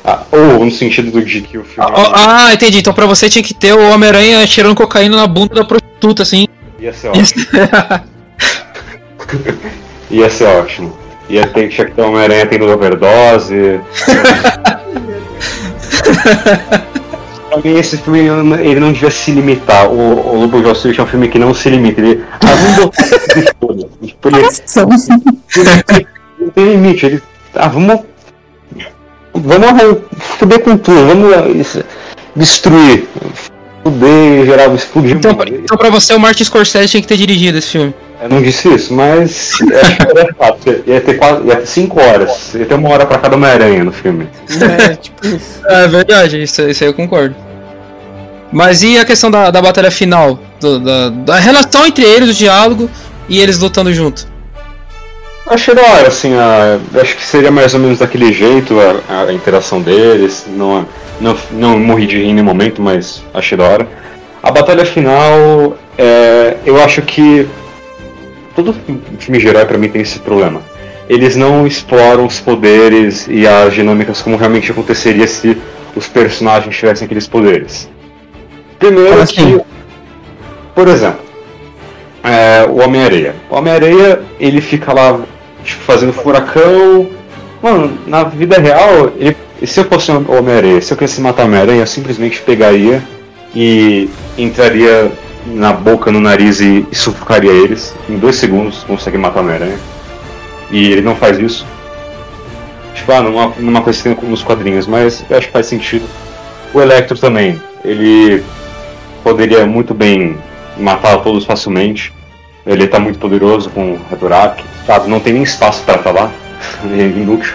Ah, ou no sentido do de que o filme Ah, ah, entendi. Então pra você tinha que ter o Homem-Aranha tirando cocaína na bunda da prostituta, assim. ia ser ótimo. Ia ser ótimo. Ia ter, tinha que ter Homem-Aranha tendo overdose. pra mim, esse filme ele não devia se limitar. O, o Lobo de Wall Street é um filme que não se limita. Ele, ah, vamos botar de tudo. Tipo, ele, não tem limite. Ele, ah, vamos. Fuder com tudo, vamos isso, destruir. Fuder, geral, explodir. Então, então pra você o Martin Scorsese tinha que ter dirigido esse filme. Eu não disse isso, mas que era fato. Ia ter, quase, ia ter cinco horas. Ia ter uma hora pra cada Homem-Aranha no filme. É, tipo isso. É verdade, isso, isso aí eu concordo. Mas e a questão da, da batalha final? Do- da, da relação entre eles, o diálogo e eles lutando junto? Achei da hora, assim, a, acho que seria mais ou menos daquele jeito a, a interação deles. Não, não, não morri de rir em nenhum momento, mas achei da hora. A batalha final, é, eu acho que todo filme de herói pra mim tem esse problema. Eles não exploram os poderes e as dinâmicas como realmente aconteceria se os personagens tivessem aqueles poderes. Primeiro que, assim? por exemplo, é, o Homem-Areia. O Homem-Areia, ele fica lá tipo, fazendo furacão. Mano, na vida real, ele- se eu fosse o Homem-Aranha, se eu quisesse matar o Homem-Aranha, eu simplesmente pegaria e entraria na boca, no nariz e, e sufocaria eles. Em dois segundos consegue matar o Homem-Aranha. E ele não faz isso. Tipo, ah, numa, numa coisa que tem nos quadrinhos, mas eu acho que faz sentido. O Electro também, ele poderia muito bem matar todos facilmente. Ele tá muito poderoso com o Redorak. Claro, não tem nem espaço para falar. é inútil.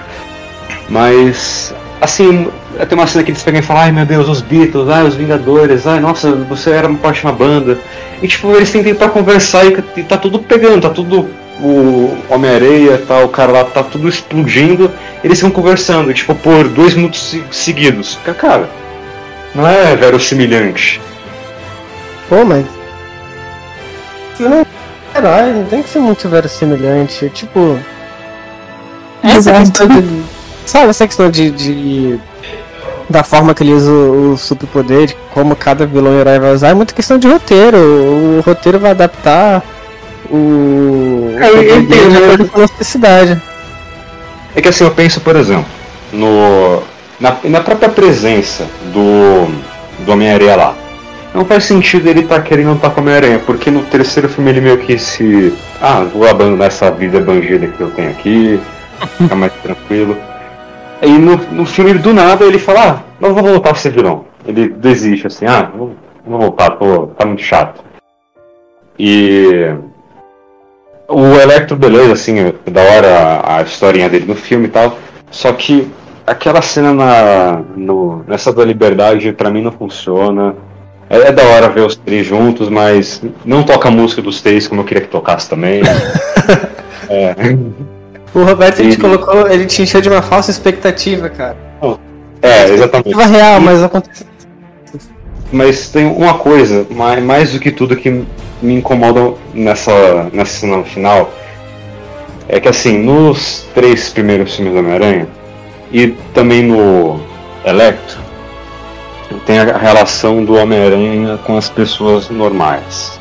Mas, assim, tem uma cena que eles pegam e falam: ai meu Deus, os Beatles, ai os Vingadores, ai nossa, você era uma parte de uma banda. E tipo, eles tentam pra conversar e, e tá tudo pegando, tá tudo. O Homem-Areia, tá, o cara lá tá tudo explodindo, eles vão conversando, tipo, por dois minutos se- seguidos. Cara, não é verossimilhante. Pô, mas. Filme é herói, não tem que ser muito verossimilhante. Tipo. Essa Exato. questão de, sabe, essa questão de, de- Da forma que ele usa o, o superpoder, de como cada vilão e herói vai usar, é muita questão de roteiro. O, roteiro vai adaptar o. É, eu o entendo, acordo com a necessidade. É que assim, eu penso, por exemplo, no, na, na própria presença do, do Homem-Aranha lá. Não faz sentido ele estar querendo lutar com o Homem-Aranha, porque no terceiro filme ele meio que se. Ah, vou abandonar essa vida bandida que eu tenho aqui, ficar mais tranquilo. Aí no, no filme do nada ele fala, ah, não vou voltar ser vilão. Ele desiste assim, ah, vou, vou voltar, tô, tá muito chato. E o Electro, beleza, assim, é da hora a, a historinha dele no filme e tal. Só que aquela cena na, no, nessa da liberdade pra mim não funciona. É, é da hora ver os três juntos, mas não toca a música dos três como eu queria que tocasse também. é, O Roberto ele te Ele- colocou, ele te encheu de uma falsa expectativa, cara. é, exatamente. Expectativa real, mas aconteceu. Mas tem uma coisa, mais, mais do que tudo que me incomoda nessa, nessa cena final, é que assim, nos três primeiros filmes do Homem-Aranha, e também no Electro, tem a relação do Homem-Aranha com as pessoas normais.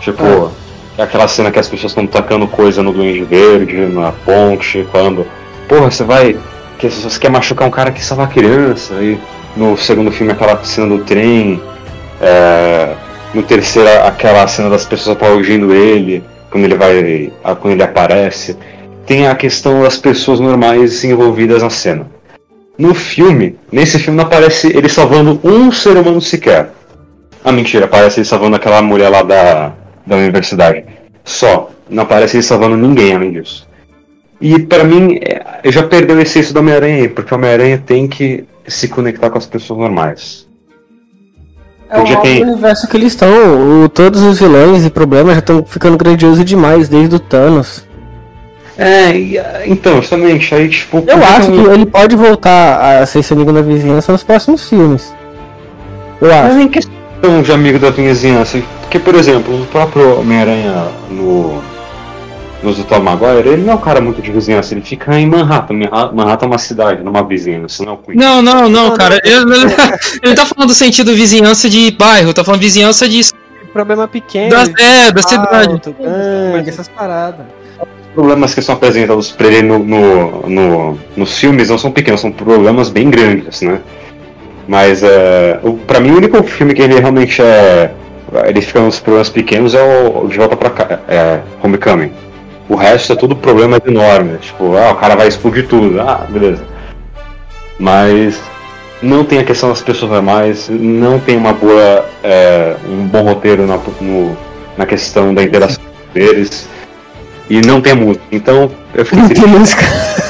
Tipo, aquela cena que as pessoas estão tacando coisa no Duende Verde, na ponte, falando, porra, você vai. Que você quer machucar um cara que salva a criança, e no segundo filme aquela cena do trem, é, no terceiro aquela cena das pessoas aplaudindo ele, quando ele vai. quando ele aparece. Tem a questão das pessoas normais envolvidas na cena. No filme, nesse filme não aparece ele salvando um ser humano sequer. Ah, mentira, aparece ele salvando aquela mulher lá da, da universidade. Só. Não aparece ele salvando ninguém além disso. E pra mim, é, já perdeu a essência do Homem-Aranha porque o Homem-Aranha tem que se conectar com as pessoas normais. É o tem- universo que eles estão. o- Todos os vilões e problemas já estão ficando grandiosos demais, desde o Thanos. É, e, então, justamente, aí tipo. Eu acho que ele pode voltar a ser esse amigo da vizinhança nos próximos filmes. Eu Mas acho. em questão de amigo da vizinhança, Porque, por exemplo, o próprio Homem-Aranha no. No do Tom Maguire, ele não é um cara muito de vizinhança, ele fica em Manhattan. Manha- Manhattan é uma cidade, não é uma vizinhança, não é o Queens. Não, não, não, cara. Ele, ele, tá falando do sentido vizinhança de bairro, tá falando vizinhança de. Problema pequeno. Da, é, da cidade. gangue, essas paradas. problemas que são apresentados pra ele no, no, no- nos filmes não são pequenos, são problemas bem grandes, né? Mas é, o, pra mim o único filme que ele realmente é. Ele fica nos problemas pequenos é o De Volta pra cá, é Homecoming. O resto é tudo problemas enormes. Tipo, ah, o cara vai explodir tudo. Ah, beleza. Mas não tem a questão das pessoas normais, não tem uma boa. é, um bom roteiro na, no- na questão da interação deles. E não tem música. Então eu fiquei Não tem música.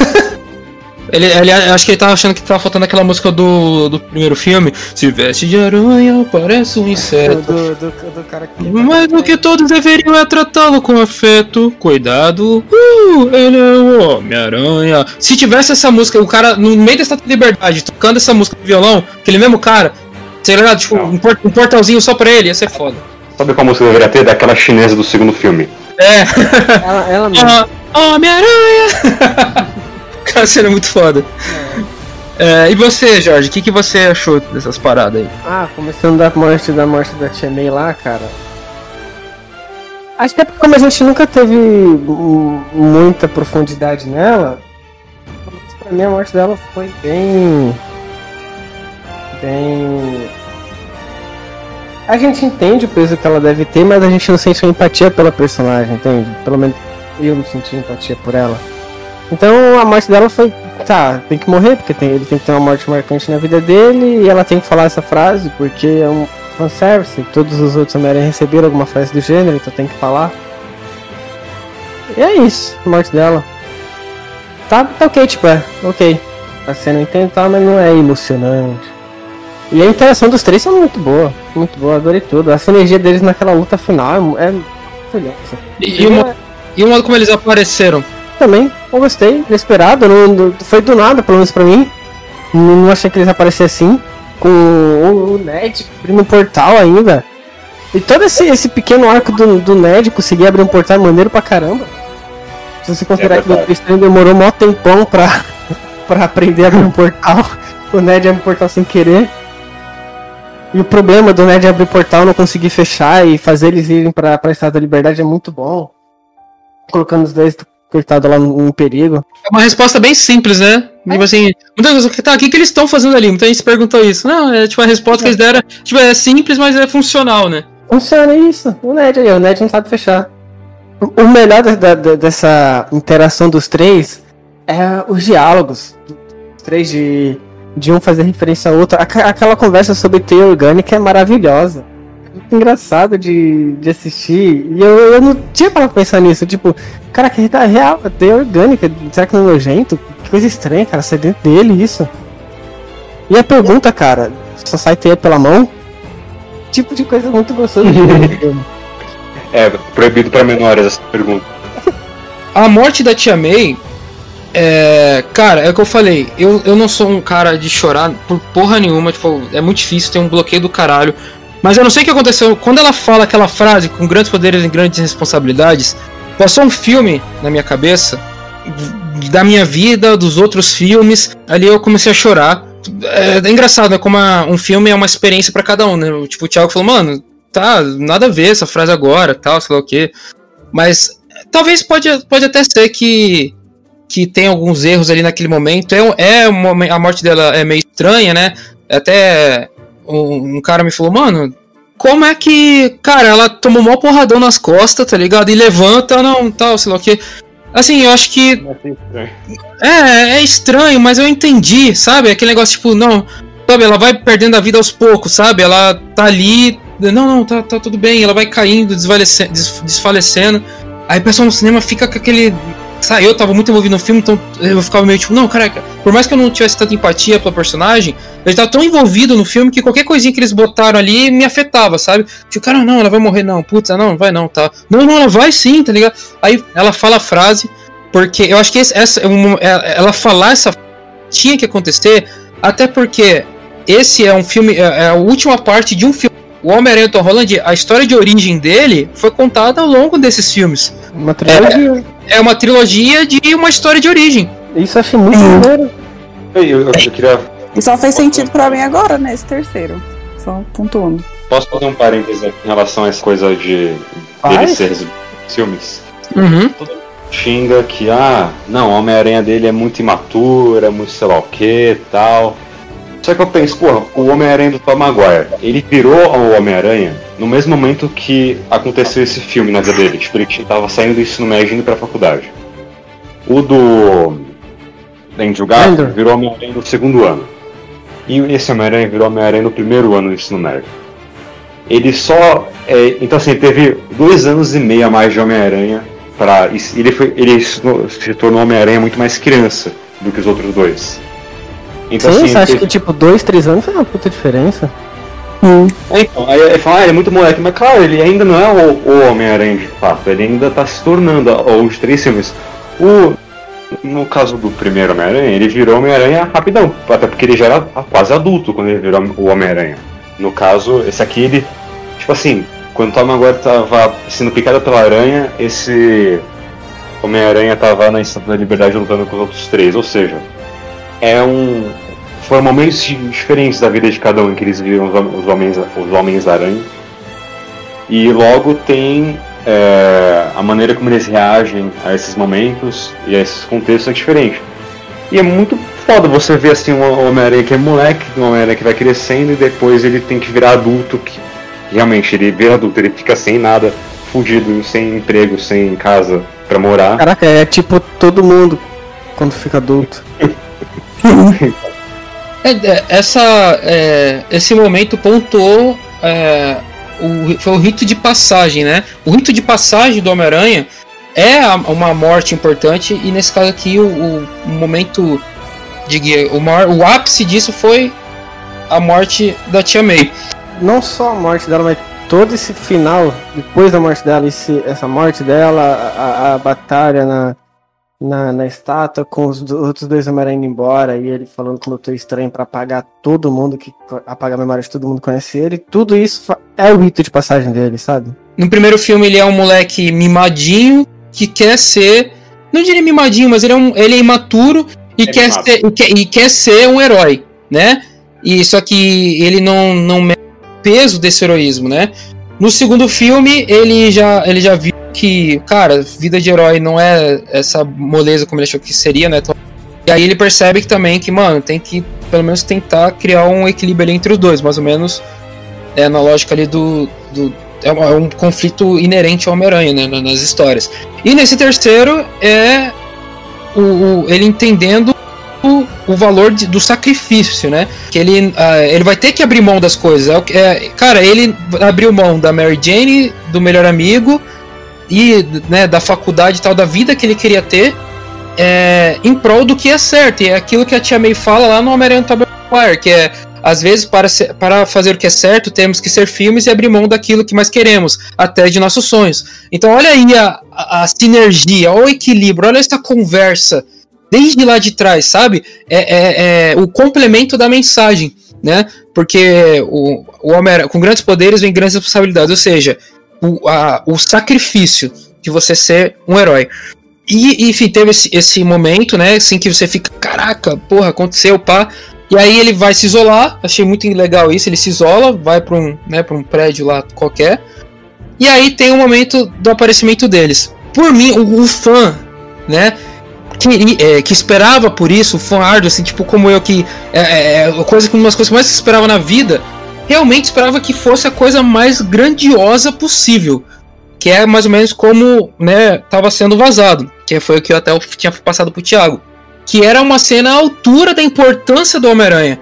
Ele, ele- acho que ele tava achando que tava faltando aquela música do, do primeiro filme. Se veste de aranha, parece um inseto. Do, do, do cara que. Mas o que todos deveriam é tratá-lo com afeto, cuidado. Uh, ele é o Homem-Aranha. Se tivesse essa música, o cara no meio da Estátua de Liberdade, tocando essa música no violão, aquele mesmo cara, sei lá, tipo, Não. um, por- um portalzinho só pra ele, ia ser foda. Sabe qual música deveria ter? Daquela chinesa do segundo filme. É, Ela, ela mesmo. Ah, Cara, seria muito foda. É, e você, Jorge, o que, que você achou dessas paradas aí? Ah, começando da morte da morte da Tia May lá, cara. Acho que é porque como a gente nunca teve muita profundidade nela, pra mim a morte dela foi bem. Bem. A gente entende o peso que ela deve ter, mas a gente não sente uma empatia pela personagem, entende? Pelo menos eu não senti empatia por ela. Então a morte dela foi. Tá, tem que morrer, porque tem- ele tem que ter uma morte marcante na vida dele, e ela tem que falar essa frase, porque é um fanservice, todos os outros Homem-Aranha receberam alguma frase do gênero, então tem que falar. E é isso, a morte dela. Tá, tá ok, tipo, é, ok. A cena entendo, tá, mas não é emocionante. E a interação dos três é muito boa, muito boa, adorei tudo. A sinergia deles naquela luta final é. é maravilhosa. E, e o, mo- e modo como eles apareceram? Também, eu gostei, inesperado, não, foi do nada, pelo menos pra mim. Não, não achei que eles aparecessem assim, com o, o Ned abrindo um portal ainda. E todo esse, esse pequeno arco do, do Ned conseguir abrir um portal maneiro pra caramba. Se você considerar É que o. Doutor Estranho demorou mó tempão pra, pra aprender a abrir um portal, o Ned abre um portal sem querer. E o problema do Ned abrir o portal não conseguir fechar e fazer eles irem pra, pra Estado da Liberdade é muito bom. Colocando os dois coitados lá em perigo. É uma resposta bem simples, né? Tipo assim, muitas vezes, tá, o que, que eles estão fazendo ali? Muita gente se perguntou isso. Não, é tipo a resposta que eles deram, tipo, é simples, mas é funcional, né? Funciona isso. O Ned aí, o Ned não sabe fechar. O melhor da- da- dessa interação dos três é os diálogos. Os três de, de um fazer referência ao outro. Aquela conversa sobre teia orgânica é maravilhosa. Engraçado de, de assistir. E eu, eu não tinha para pensar nisso. Tipo, cara, que tá real, teia orgânica. Será que não é nojento? Que coisa estranha, cara. Sai dentro dele isso. E a pergunta, cara, só sai teia pela mão? Tipo de coisa muito gostosa. É, proibido pra menores essa pergunta. A morte da Tia May. É. Cara, é o que eu falei. Eu, eu não sou um cara de chorar por porra nenhuma. Tipo, é muito difícil, tem um bloqueio do caralho. Mas eu não sei o que aconteceu. Quando ela fala aquela frase com grandes poderes e grandes responsabilidades, passou um filme na minha cabeça da minha vida, dos outros filmes. Ali eu comecei a chorar. É, é engraçado, né? Como a- um filme é uma experiência pra cada um, né? Tipo, o Thiago falou, mano, tá, nada a ver essa frase agora, tal, sei lá o quê. Mas talvez pode, pode até ser que que tem alguns erros ali naquele momento. É, é um momen- a morte dela é meio estranha, né? Até um, um cara me falou, mano, como é que, cara, ela tomou mó porradão nas costas, tá ligado? E levanta, não, tal, sei lá o que. Assim, eu acho que é, é estranho, mas eu entendi, sabe? Aquele negócio tipo, não, sabe? Ela vai perdendo a vida aos poucos, sabe? Ela tá ali, não, não, tá, tá tudo bem. Ela vai caindo, desfalecendo. Aí o pessoal no cinema fica com aquele. Sabe, eu tava muito envolvido no filme, então eu ficava meio tipo, não, caraca, por mais que eu não tivesse tanta empatia pela personagem, eu tava tão envolvido no filme que qualquer coisinha que eles botaram ali me afetava, sabe? Tipo, cara, não, ela vai morrer, não, putz, não, não vai não, tá. Não, não, ela vai sim, tá ligado? Aí ela fala a frase, porque eu acho que essa, é é- ela falar essa tinha que acontecer, até porque esse é um filme, é é a última parte de um filme. o Homem-Aranha Tom Holland, a história de origem dele foi contada ao longo desses filmes. Uma trilogia. É uma trilogia de uma história de origem. Isso eu achei muito maneiro. Eu, eu, eu queria. E só fez sentido pra mim agora, nesse terceiro. Só pontuando. Posso fazer um parênteses aqui em relação a essa coisa de nos filmes? Uhum. xinga que, ah, não, o Homem-Aranha dele é muito imatura, muito sei lá o que tal. Só que eu penso, porra, o Homem-Aranha do Tom Maguire, ele virou o Homem-Aranha no mesmo momento que aconteceu esse filme na vida dele. Tipo, ele tava saindo do ensino médio indo pra faculdade. O do Andrew Garfield virou Homem-Aranha no segundo ano. E esse Homem-Aranha virou Homem-Aranha no primeiro ano do ensino médio. Ele só. é, então assim, teve dois anos e meio a mais de Homem-Aranha para ele foi ele se se tornou Homem-Aranha muito mais criança do que os outros dois. Então Sim, assim, você acha teve- que tipo, dois, três anos faz uma puta diferença? é, então, aí ele fala, ah, ele é muito moleque, mas claro, ele ainda não é o, o Homem-Aranha de fato, ele ainda tá se tornando aos três filmes. O, no caso do primeiro Homem-Aranha, ele virou Homem-Aranha rapidão, até porque ele já era quase adulto quando ele virou o Homem-Aranha. No caso, esse aqui ele, tipo assim, quando o Tom Maguire tava sendo picado pela aranha, esse Homem-Aranha tava na Estátua da Liberdade lutando com os outros três, ou seja, é um. Foram momentos di- diferentes da vida de cada um em que eles viram os, hom- os homens os homens aranha. E logo tem é, a maneira como eles reagem a esses momentos e a esses contextos é diferente. E é muito foda você ver assim um Homem-Aranha que é moleque, um Homem-Aranha que vai crescendo e depois ele tem que virar adulto, que realmente ele vira adulto, ele fica sem nada, fugido, sem emprego, sem casa pra morar. Caraca, é tipo todo mundo quando fica adulto. É, é, essa, é, esse momento pontuou. é, o, foi o rito de passagem, né? O rito de passagem do Homem-Aranha é uma morte importante, e nesse caso aqui, o, o- momento de o, maior, o ápice disso foi a morte da Tia May. Não só a morte dela, mas todo esse final, depois da morte dela, esse- essa morte dela, a- a batalha na, na, na estátua, com os do- outros dois Homem-Aranha indo embora, e ele falando com o Doutor Estranho pra apagar todo mundo, que apagar a memória de todo mundo que conhece ele, tudo isso é o rito de passagem dele, sabe? No primeiro filme, ele é um moleque mimadinho que quer ser. Não diria mimadinho, mas ele é, um, ele é imaturo e, É quer mimado. ser, e, quer, e quer ser um herói, né? E só que ele não, não mede o peso desse heroísmo, né? No segundo filme, ele já, ele já viu que, cara, vida de herói não é essa moleza como ele achou que seria, né? E aí ele percebe que também que, mano, tem que pelo menos tentar criar um equilíbrio ali entre os dois, mais ou menos é na lógica ali do, do é um, é um conflito inerente ao Homem-Aranha, né, na- nas histórias. E nesse terceiro é o, o- ele entendendo o, o valor de- do sacrifício, né? Que ele, ah, ele vai ter que abrir mão das coisas. É, é, cara, ele abriu mão da Mary Jane, do melhor amigo e né, da faculdade e tal, da vida que ele queria ter, é, em prol do que é certo. E é aquilo que a Tia May fala lá no Homem-Aranha Maguire, que é às vezes, para, ser- para fazer o que é certo, temos que ser firmes e abrir mão daquilo que mais queremos, até de nossos sonhos. Então, olha aí a, a, a sinergia, olha o equilíbrio, olha essa conversa desde lá de trás, sabe? É, é- é o complemento da mensagem, né? Porque o, o homem com grandes poderes vem grandes responsabilidades, ou seja, o, a- o sacrifício de você ser um herói. E, enfim, teve esse, esse momento, né? Assim que você fica, caraca, porra, aconteceu, pá. E aí ele vai se isolar, achei muito legal isso, ele se isola, vai para um, né, pra um prédio lá qualquer. E aí tem o momento do aparecimento deles. Por mim, o, o fã, né, que, é, que esperava por isso, o fã árduo, assim, tipo como eu, que é, é, é coisa, uma das coisas que mais esperava na vida, realmente esperava que fosse a coisa mais grandiosa possível. Que é mais ou menos como, né, sendo vazado. Que foi o que eu até tinha passado pro Thiago que era uma cena à altura da importância do Homem-Aranha.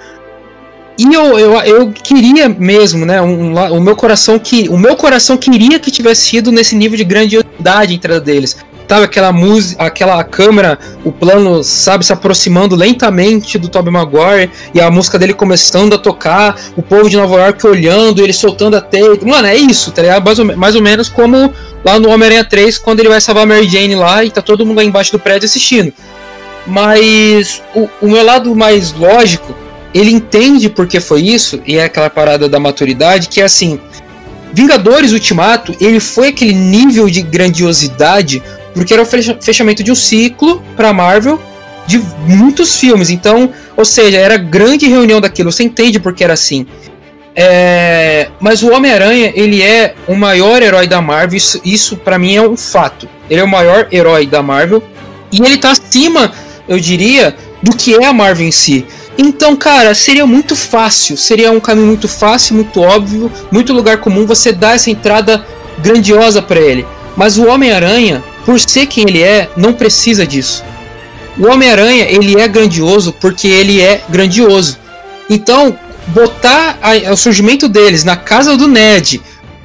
E eu, eu, eu queria mesmo, né? Um, o meu coração que o meu coração queria que tivesse sido nesse nível de grandiosidade entre deles. Sabe aquela música, aquela câmera, o plano, sabe, se aproximando lentamente do Tobey Maguire e a música dele começando a tocar, o povo de Nova York olhando, ele soltando a teia. Mano, é isso, tá ligado? Mais ou, mais ou menos como lá no Homem-Aranha 3, quando ele vai salvar a Mary Jane lá e tá todo mundo lá embaixo do prédio assistindo. Mas o, o meu lado mais lógico, ele entende porque foi isso, e é aquela parada da maturidade, que é assim, Vingadores Ultimato, ele foi aquele nível de grandiosidade, porque era o fechamento de um ciclo pra Marvel de muitos filmes. Então, ou seja, era grande reunião daquilo. Você entende porque era assim. É, mas o Homem-Aranha, ele é o maior herói da Marvel. Isso, isso para mim é um fato. Ele é o maior herói da Marvel. E ele tá acima, eu diria, do que é a Marvel em si. Então, cara, seria muito fácil, seria um caminho muito fácil, muito óbvio, muito lugar comum você dar essa entrada grandiosa para ele. Mas o Homem-Aranha, por ser quem ele é, não precisa disso. O Homem-Aranha, ele é grandioso porque ele é grandioso. Então, botar a, o surgimento deles na casa do Ned,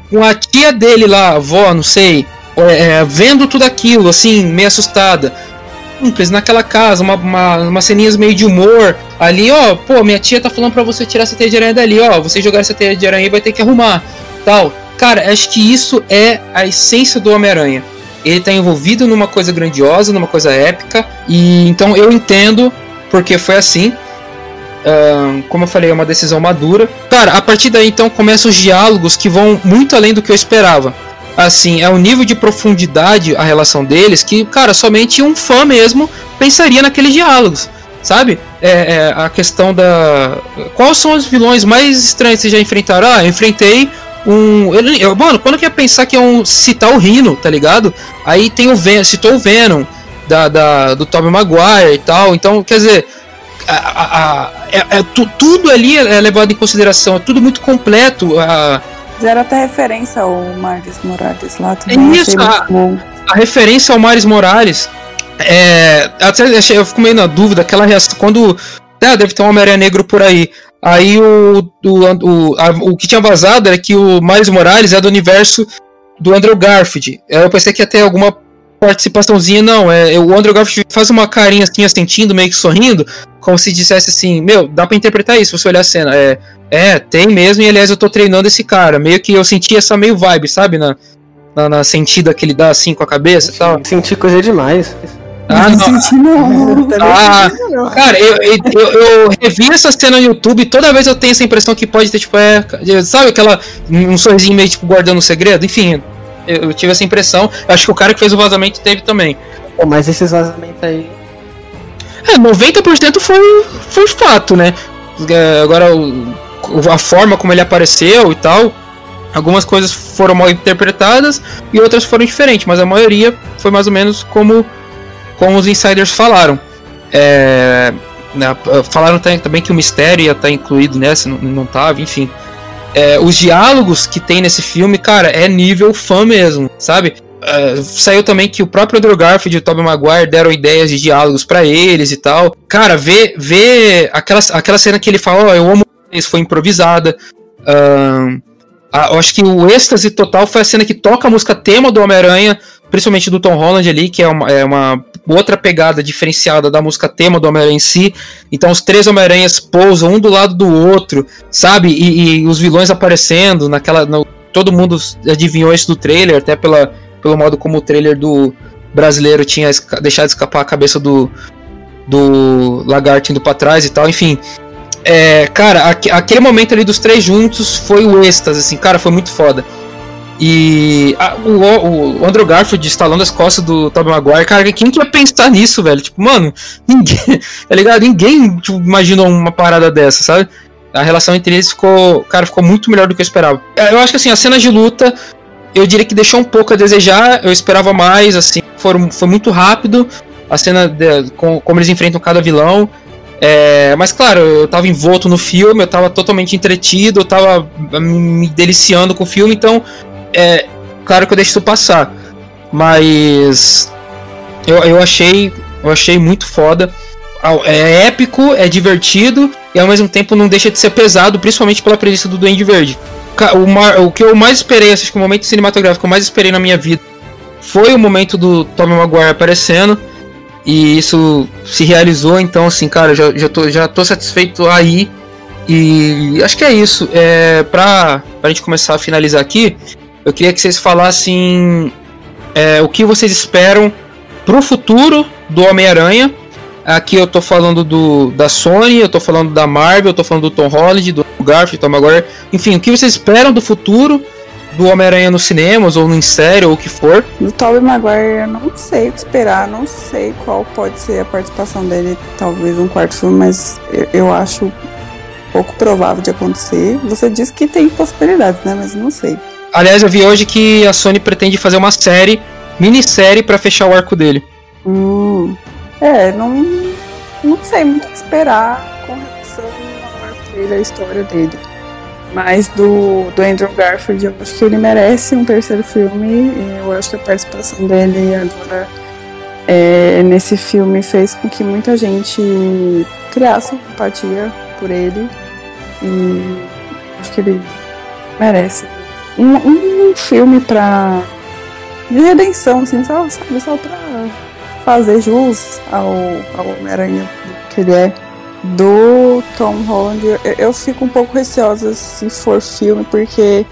com a tia dele lá, avó, não sei, é, é vendo tudo aquilo, assim, meio assustada, simples naquela casa, uma, uma, ceninhas meio de humor. Ali, ó, pô, minha tia tá falando pra você tirar essa teia de aranha dali, ó. Você jogar essa teia de aranha vai ter que arrumar. Tal. Cara, acho que isso é a essência do Homem-Aranha. Ele tá envolvido numa coisa grandiosa, numa coisa épica. E então eu entendo porque foi assim. Uh, como eu falei, é uma decisão madura. Cara, a partir daí então começam os diálogos que vão muito além do que eu esperava assim, é um nível de profundidade a relação deles que, cara, somente um fã mesmo pensaria naqueles diálogos, sabe? É, é, a questão da. Quais são os vilões mais estranhos que vocês já enfrentaram? Ah, eu enfrentei um. Eu, mano, quando que ia pensar que é um. citar o Rino, tá ligado? Aí tem o Venom, citou o Venom, da, da, do Tobey Maguire e tal. Então, quer dizer. A, a, a, é, é, tu, tudo ali é levado em consideração, é tudo muito completo. A, Fizeram até referência ao Miles Morales lá também. É isso, a, a, referência ao Miles Morales. É, até eu fico meio na dúvida, aquela reação. Quando. É, deve ter um Homem-Aranha Negro por aí. Aí o, o, o, a, o que tinha vazado era que o Miles Morales é do universo do Andrew Garfield. Eu pensei que ia ter alguma participaçãozinha, não. É, o Andrew Garfield faz uma carinha assim, assentindo, meio que sorrindo, como se dissesse assim: Meu, dá pra interpretar isso se você olhar a cena. É, é, tem mesmo, e aliás eu tô treinando esse cara. Meio que eu senti essa meio vibe, sabe? Na, na, na sentida que ele dá assim com a cabeça e tal. Senti coisa demais. Ah, não. Senti, não. Ah, cara, eu, eu, eu, revi essa cena no YouTube e toda vez eu tenho essa impressão que pode ter, tipo, é. Sabe aquela. Um sorrisinho meio tipo guardando um segredo? Enfim, eu, eu tive essa impressão. Eu acho que o cara que fez o vazamento teve também. Pô, mas esses vazamentos aí. É, 90% foi, foi fato, né? É, agora, a forma como ele apareceu e tal. Algumas coisas foram mal interpretadas e outras foram diferentes, mas a maioria foi mais ou menos como, como os insiders falaram. É, né, falaram também que o mistério ia estar incluído nessa, não, não tava, enfim. É, os diálogos que tem nesse filme, cara, é nível fã mesmo, sabe? Uh, saiu também que o próprio Andrew Garfield e o Tobey Maguire deram ideias de diálogos para eles e tal. Cara, ver, ver aquela, aquela cena que ele fala, ó, oh, eu amo isso foi improvisada. Uh, eu acho que o êxtase total foi a cena que toca a música tema do Homem-Aranha, principalmente do Tom Holland ali, que é uma, é uma outra pegada diferenciada da música tema do Homem-Aranha em si. Então os três Homem-Aranhas pousam um do lado do outro, sabe? E, e os vilões aparecendo naquela. No, todo mundo adivinhou isso do trailer, até pela, pelo modo como o trailer do brasileiro tinha deixado escapar a cabeça do, do lagarto indo pra trás e tal, enfim. É, cara, aqu aquele momento ali dos três juntos foi o êxtase, assim, cara, foi muito foda. E a, o, o Andrew Garfield instalando as costas do Tobey Maguire, cara, quem que ia pensar nisso, velho? Tipo, mano, ninguém, tá ligado? Ninguém tipo, imaginou uma parada dessa, sabe? A relação entre eles ficou, cara, ficou muito melhor do que eu esperava. É, eu acho que assim, as cenas de luta, eu diria que deixou um pouco a desejar, eu esperava mais, assim, foram, foi muito rápido. A cena de, com, como eles enfrentam cada vilão. É, mas claro, eu tava envolto no filme, eu tava totalmente entretido, eu tava me deliciando com o filme, então é claro que eu deixo isso passar. Mas eu, eu achei eu achei muito foda. É épico, é divertido e ao mesmo tempo não deixa de ser pesado, principalmente pela presença do Duende Verde. O, o que eu mais esperei, acho que o momento cinematográfico que eu mais esperei na minha vida foi o momento do Tommy Maguire aparecendo. E isso se realizou, então assim, cara, já, já, tô, já tô satisfeito aí. E acho que é isso. É, pra, pra gente começar a finalizar aqui, eu queria que vocês falassem é, o que vocês esperam pro futuro do Homem-Aranha. Aqui eu tô falando do, da Sony, eu tô falando da Marvel, eu tô falando do Tom Holland, do Garfield, Tom Maguire. Enfim, o que vocês esperam do futuro do Homem-Aranha nos cinemas, ou em série, ou o que for. Do Tobey Maguire, eu não sei o que esperar, não sei qual pode ser a participação dele, talvez um quarto filme, mas eu, eu acho pouco provável de acontecer. Você disse que tem possibilidades, né? Mas não sei. Aliás, eu vi hoje que a Sony pretende fazer uma série, minissérie, pra fechar o arco dele. Hum, é, não, não sei muito o que esperar com relação ao arco dele, a história dele. Mas do, do Andrew Garfield, eu acho que ele merece um terceiro filme. Eu acho que a participação dele agora é, nesse filme fez com que muita gente criasse empatia por ele. E acho que ele merece um, um filme pra. de redenção, assim, só, sabe, só pra fazer jus ao, ao Homem-Aranha que ele é do Tom Holland, eu, eu, fico um pouco receosa se for filme, porque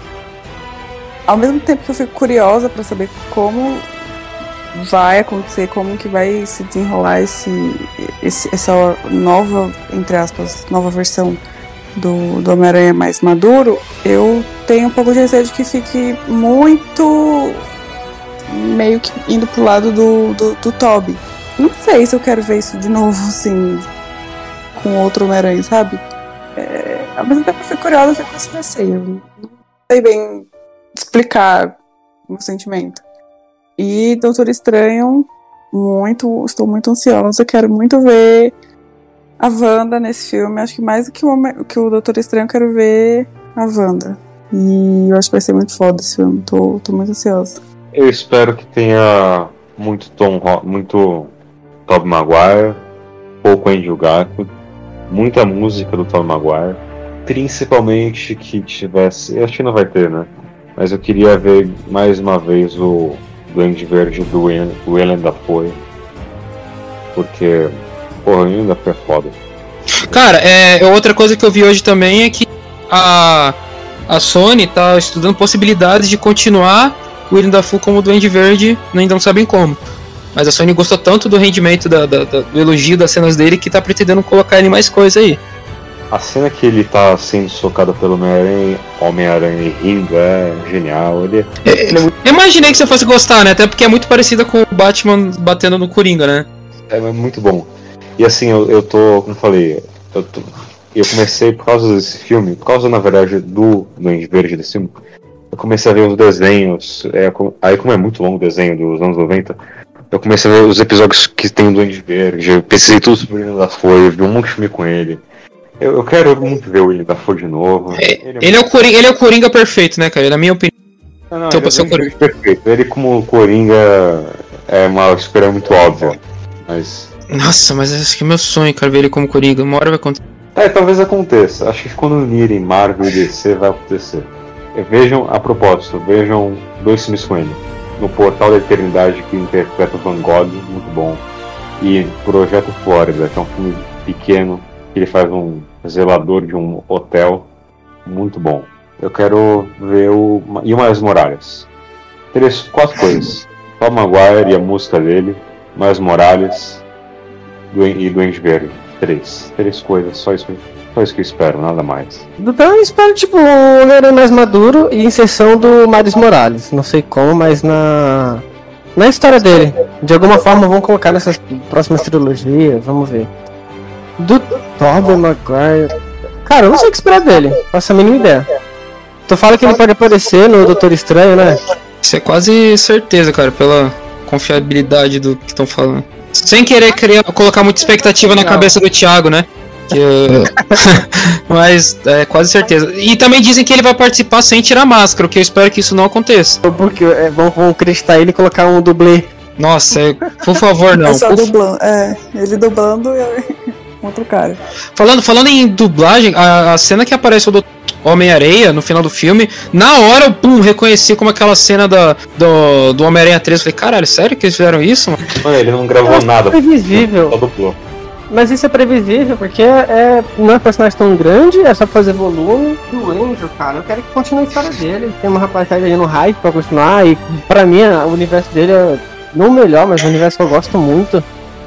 ao mesmo tempo que eu fico curiosa para saber como vai acontecer, como que vai se desenrolar esse, esse essa nova, entre aspas, nova versão do, do Homem-Aranha mais maduro, eu tenho um pouco de receio de que fique muito meio que indo pro lado do, do, do Toby. Não sei se eu quero ver isso de novo, assim, com outro Homem-Aranha, sabe? É, tempo eu fico curiosa, com esse receio. Não sei bem explicar o sentimento. E Doutor Estranho, muito, estou muito ansiosa, quero muito ver a Wanda nesse filme. Acho que mais do que o, que o Doutor Estranho, eu quero ver a Wanda. E eu acho que vai ser muito foda esse filme, tô, tô muito ansiosa. Eu espero que tenha muito Tom, muito Tobey Maguire, pouco Andrew Garfield, muita música do Tom Maguire, principalmente que tivesse, acho que não vai ter, né? Mas eu queria ver mais uma vez o Duende Verde do Willem Dafoe, porque, porra, Dafoe é foda. Cara, é, outra coisa que eu vi hoje também é que a, a Sony tá estudando possibilidades de continuar o Willem Dafoe como Duende Verde, ainda não sabem como. Mas a Sony gostou tanto do rendimento, da, da, da, do elogio das cenas dele, que tá pretendendo colocar ele mais coisa aí. A cena que ele tá sendo socado pelo Homem-Aranha Homem rindo é genial. Ele, é, ele é. Eu imaginei que você fosse gostar, né? Até porque é muito parecida com o Batman batendo no Coringa, né? É, é muito bom. E assim, eu, eu tô, como eu falei, eu, tô, eu comecei por causa desse filme, por causa, na verdade, do Duende Verde desse filme, eu comecei a ver os desenhos, é, aí como é muito longo o desenho dos anos 90, eu comecei a ver os episódios que tem o Duende Verde, eu pensei tudo sobre o da Folha, vi um monte de filme com ele. Eu, eu quero muito ver o William da Folha de novo. É, ele, é, ele, é o Coringa, ele é o Coringa perfeito, né, cara? Na minha opinião. Não, não, então, ele é o Coringa. perfeito. Ele como Coringa é uma escolha muito óbvia, mas... Nossa, mas acho que é meu sonho, cara, ver ele como Coringa. Uma hora vai acontecer. É, talvez aconteça. Acho que quando unirem Marvel e DC vai acontecer. Vejam, a propósito, vejam dois filmes com ele no Portal da Eternidade que interpreta o Van Gogh, muito bom. E Projeto Flórida, que é um filme pequeno, que ele faz um zelador de um hotel, muito bom. Eu quero ver o. E o Miles Morales. Três, quatro coisas. Tom Maguire e a música dele, Miles Morales e Duende Verde. Três. Três coisas, só isso só isso que eu espero, nada mais. Então eu espero, tipo, um Homem-Aranha mais maduro e inserção do Miles Morales. Não sei como, mas na. Na história dele. De alguma forma vão colocar nessas próximas trilogias, vamos ver. Do Tobey Maguire. Cara, eu não sei o que esperar dele. Faço a mínima ideia. Tu fala que ele pode aparecer no Doutor Estranho, né? Isso é quase certeza, cara, pela confiabilidade do que estão falando. Sem querer criar, colocar muita expectativa na cabeça do Thiago, né? Que eu... Mas é quase certeza. E também dizem que ele vai participar sem tirar máscara, o que eu espero que isso não aconteça. Porque é, vão, vão acreditar ele e colocar um dublê. Nossa, é, por favor, não. É só dublando. É, ele dublando e outro cara. Falando, falando em dublagem, a, a cena que aparece o Homem-Areia no final do filme, na hora eu pum, reconheci como aquela cena da, do, do Homem-Aranha 3. Falei, caralho, sério que eles fizeram isso? Mano? ele não gravou nada. Previsível. Só dublou. Mas isso é previsível, porque é, não é um personagem tão grande, é só fazer volume. Do Angel, cara, eu quero que continue a história dele. Tem uma rapaziada aí no hype pra continuar, e pra mim o universo dele é não o melhor, mas um universo que eu gosto muito.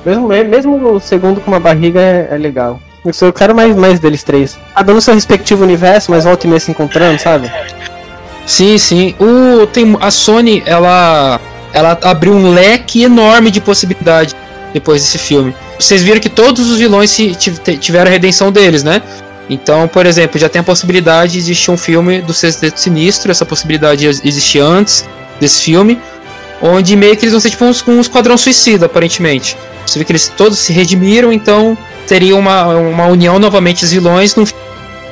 Mesmo, mesmo o segundo com uma barriga é, é legal. Eu quero mais, mais deles três. Cada no seu respectivo universo, mas volta e meia se encontrando, sabe? Sim, sim. O, tem, a Sony, ela, ela abriu um leque enorme de possibilidade depois desse filme. Vocês viram que todos os vilões tiveram a redenção deles, né? Então, por exemplo, já tem a possibilidade de existir um filme do Sexteto Sinistro, essa possibilidade existia antes desse filme, onde meio que eles vão ser tipo um, um esquadrão suicida, aparentemente. Você vê que eles todos se redimiram, então teria uma, uma união novamente dos vilões no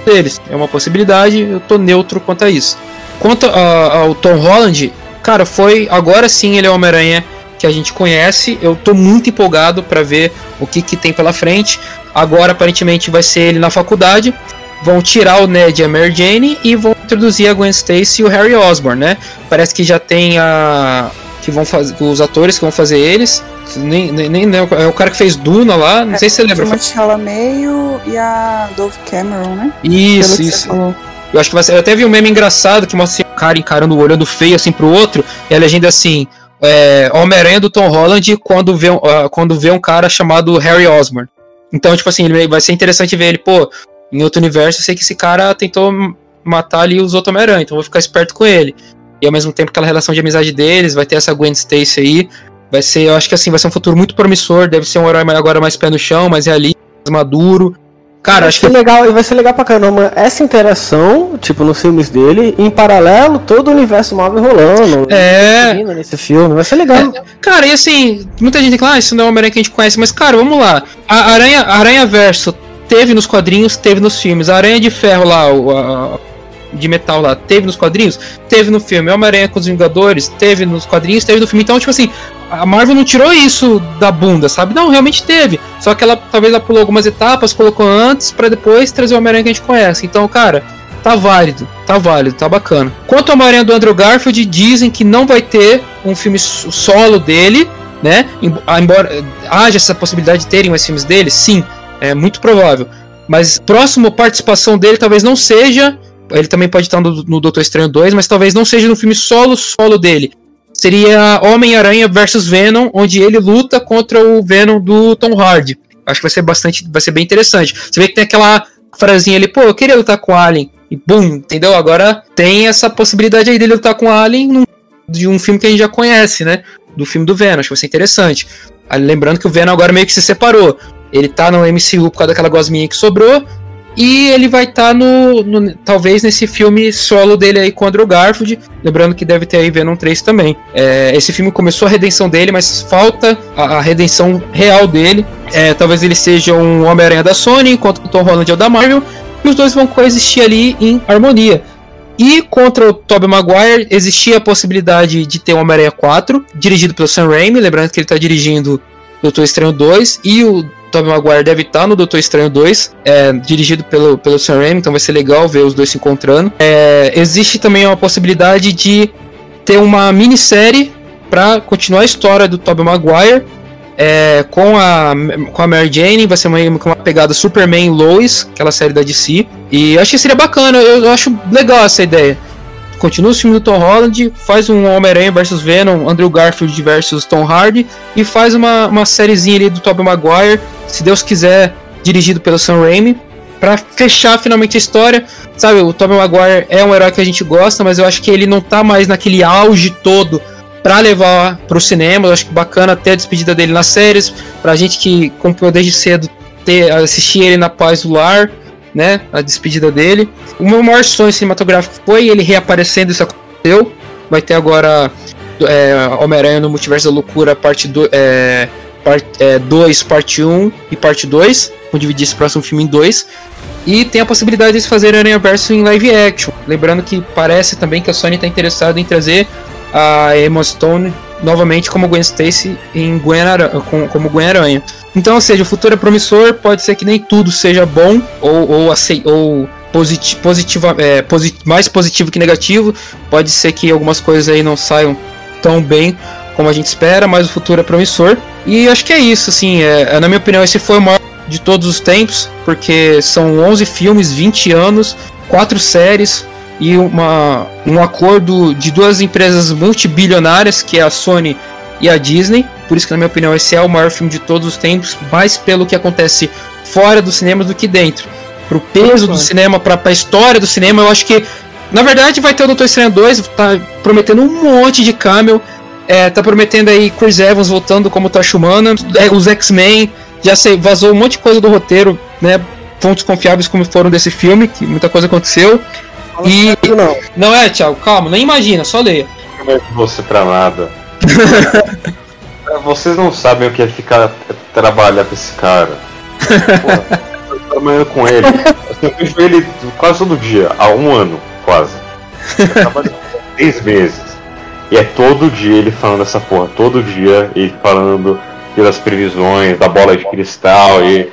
deles. É uma possibilidade, eu tô neutro quanto a isso. Quanto ao Tom Holland, cara, foi. Agora sim ele é o Homem-Aranha que a gente conhece. Eu tô muito empolgado para ver o que, que tem pela frente. Agora, aparentemente, vai ser ele na faculdade. Vão tirar o Ned e a Mary Jane e vão introduzir a Gwen Stacy e o Harry Osborn, né? Parece que já tem a. que vão fazer. os atores que vão fazer eles. Nem, nem, nem, é o cara que fez Duna lá, não é, sei se você lembra. O Chalamet e a Dove Cameron, né? Isso, isso. Eu acho que vai ser. Eu até vi um meme engraçado que mostra assim, um cara encarando, olhando feio assim pro outro, e a legenda assim: é, Homem-Aranha do Tom Holland quando vê, uh, quando vê um cara chamado Harry Osborn. Então, tipo assim, ele vai ser interessante ver ele, pô, em outro universo eu sei que esse cara tentou matar ali os outros Homem-Aranha, então vou ficar esperto com ele. E ao mesmo tempo aquela relação de amizade deles, vai ter essa Gwen Stacy aí. Vai ser, eu acho que assim, vai ser um futuro muito promissor, deve ser um herói agora mais pé no chão, mais realista, mais maduro. Cara, vai acho que legal, e vai ser legal pra caramba essa interação, tipo, nos filmes dele, em paralelo, todo o universo Marvel rolando. É. Nesse filme, vai ser legal. É. Cara, e assim, muita gente fala, ah, isso não é o Homem-Aranha que a gente conhece, mas, cara, vamos lá. A Aranha, Aranha Verso teve nos quadrinhos, teve nos filmes. A Aranha de Ferro lá, o, a, de metal lá, teve nos quadrinhos, teve no filme. Homem-Aranha com os Vingadores, teve nos quadrinhos, teve no filme. Então, tipo assim, a Marvel não tirou isso da bunda, sabe? Não, realmente teve. Só que ela talvez ela pulou algumas etapas, colocou antes para depois trazer o Homem-Aranha que a gente conhece. Então, cara, tá válido, tá válido, tá bacana. Quanto ao Homem-Aranha do Andrew Garfield, dizem que não vai ter um filme solo dele, né? Embora haja essa possibilidade de terem mais filmes dele, sim, é muito provável. Mas próximo participação dele talvez não seja. Ele também pode estar no, no Doutor Estranho 2, mas talvez não seja no filme solo solo dele seria Homem-Aranha versus Venom, onde ele luta contra o Venom do Tom Hardy. Acho que vai ser bastante, vai ser bem interessante. Você vê que tem aquela frasinha ali, pô, eu queria lutar com o Alien. E bum, entendeu? Agora tem essa possibilidade aí dele lutar com o Alien num, de um filme que a gente já conhece, né? Do filme do Venom, acho que vai ser interessante. Lembrando que o Venom agora meio que se separou. Ele tá no MCU por causa daquela gosminha que sobrou, e ele vai estar tá no, no, Talvez nesse filme solo dele aí com o Andrew Garfield. Lembrando que deve ter aí Venom 3 também. É, esse filme começou a redenção dele, mas falta a, a redenção real dele. É, talvez ele seja um Homem-Aranha da Sony, enquanto o Tom Holland é o da Marvel. E os dois vão coexistir ali em harmonia. E contra o Tobey Maguire existia a possibilidade de ter o Homem-Aranha 4, dirigido pelo Sam Raimi, lembrando que ele está dirigindo Doutor Estranho 2, e o Tobey Maguire deve estar no Doutor Estranho 2, é, dirigido pelo, pelo Sam Raimi, então vai ser legal ver os dois se encontrando. É, existe também uma possibilidade de ter uma minissérie para continuar a história do Tobey Maguire é, com, a, com a Mary Jane, vai ser uma, uma pegada Superman Lois, aquela série da DC. E acho que seria bacana, eu, eu acho legal essa ideia continua o filme do Tom Holland, faz um Homem-Aranha versus Venom, Andrew Garfield versus Tom Hardy e faz uma, uma sériezinha ali do Tobey Maguire, se Deus quiser, dirigido pelo Sam Raimi, para fechar finalmente a história. Sabe, o Tobey Maguire é um herói que a gente gosta, mas eu acho que ele não tá mais naquele auge todo para levar para o cinema. Eu acho que bacana ter a despedida dele nas séries, pra gente que acompanhou desde cedo ter assistir ele na paz do lar né? A despedida dele. O meu maior sonho cinematográfico foi ele reaparecendo, isso aconteceu. Vai ter agora é, Homem-Aranha no Multiverso da Loucura, parte 2, é, part, é, dois, parte 1 um, e parte 2. Vou dividir esse próximo filme em dois. E tem a possibilidade de fazer Aranha Verso em live action. Lembrando que parece também que a Sony está interessada em trazer a Emma Stone novamente como Gwen Stacy em Gwen Aranha, como Gwen Aranha. Então, ou seja, o futuro é promissor, pode ser que nem tudo seja bom ou, ou, ou posit positiva, é, posit mais positivo que negativo. Pode ser que algumas coisas aí não saiam tão bem como a gente espera, mas o futuro é promissor. E acho que é isso, assim, é, é na minha opinião, esse foi o maior de todos os tempos, porque são 11 filmes, 20 anos, quatro séries, e uma, um acordo de duas empresas multibilionárias, que é a Sony e a Disney. Por isso que, na minha opinião, esse é o maior filme de todos os tempos, mais pelo que acontece fora do cinema do que dentro. Pro peso do cinema, pra, pra história do cinema, eu acho que Na verdade, vai ter o Doutor Estranho 2, tá prometendo um monte de cameo. É, tá prometendo aí Chris Evans voltando como Tocha Humana, é, os X-Men, já sei, vazou um monte de coisa do roteiro, né? Fontes confiáveis como foram desse filme, que muita coisa aconteceu. E. Não. Não é, Thiago, calma, nem imagina, só leia. Não é você pra nada. Vocês não sabem o que é ficar trabalhar com esse cara. Porra, eu tô trabalhando com ele. Assim, eu vejo ele quase todo dia, há um ano, quase. Eu trabalho com ele há três meses. E é todo dia ele falando essa porra, todo dia ele falando pelas previsões, da bola de cristal e.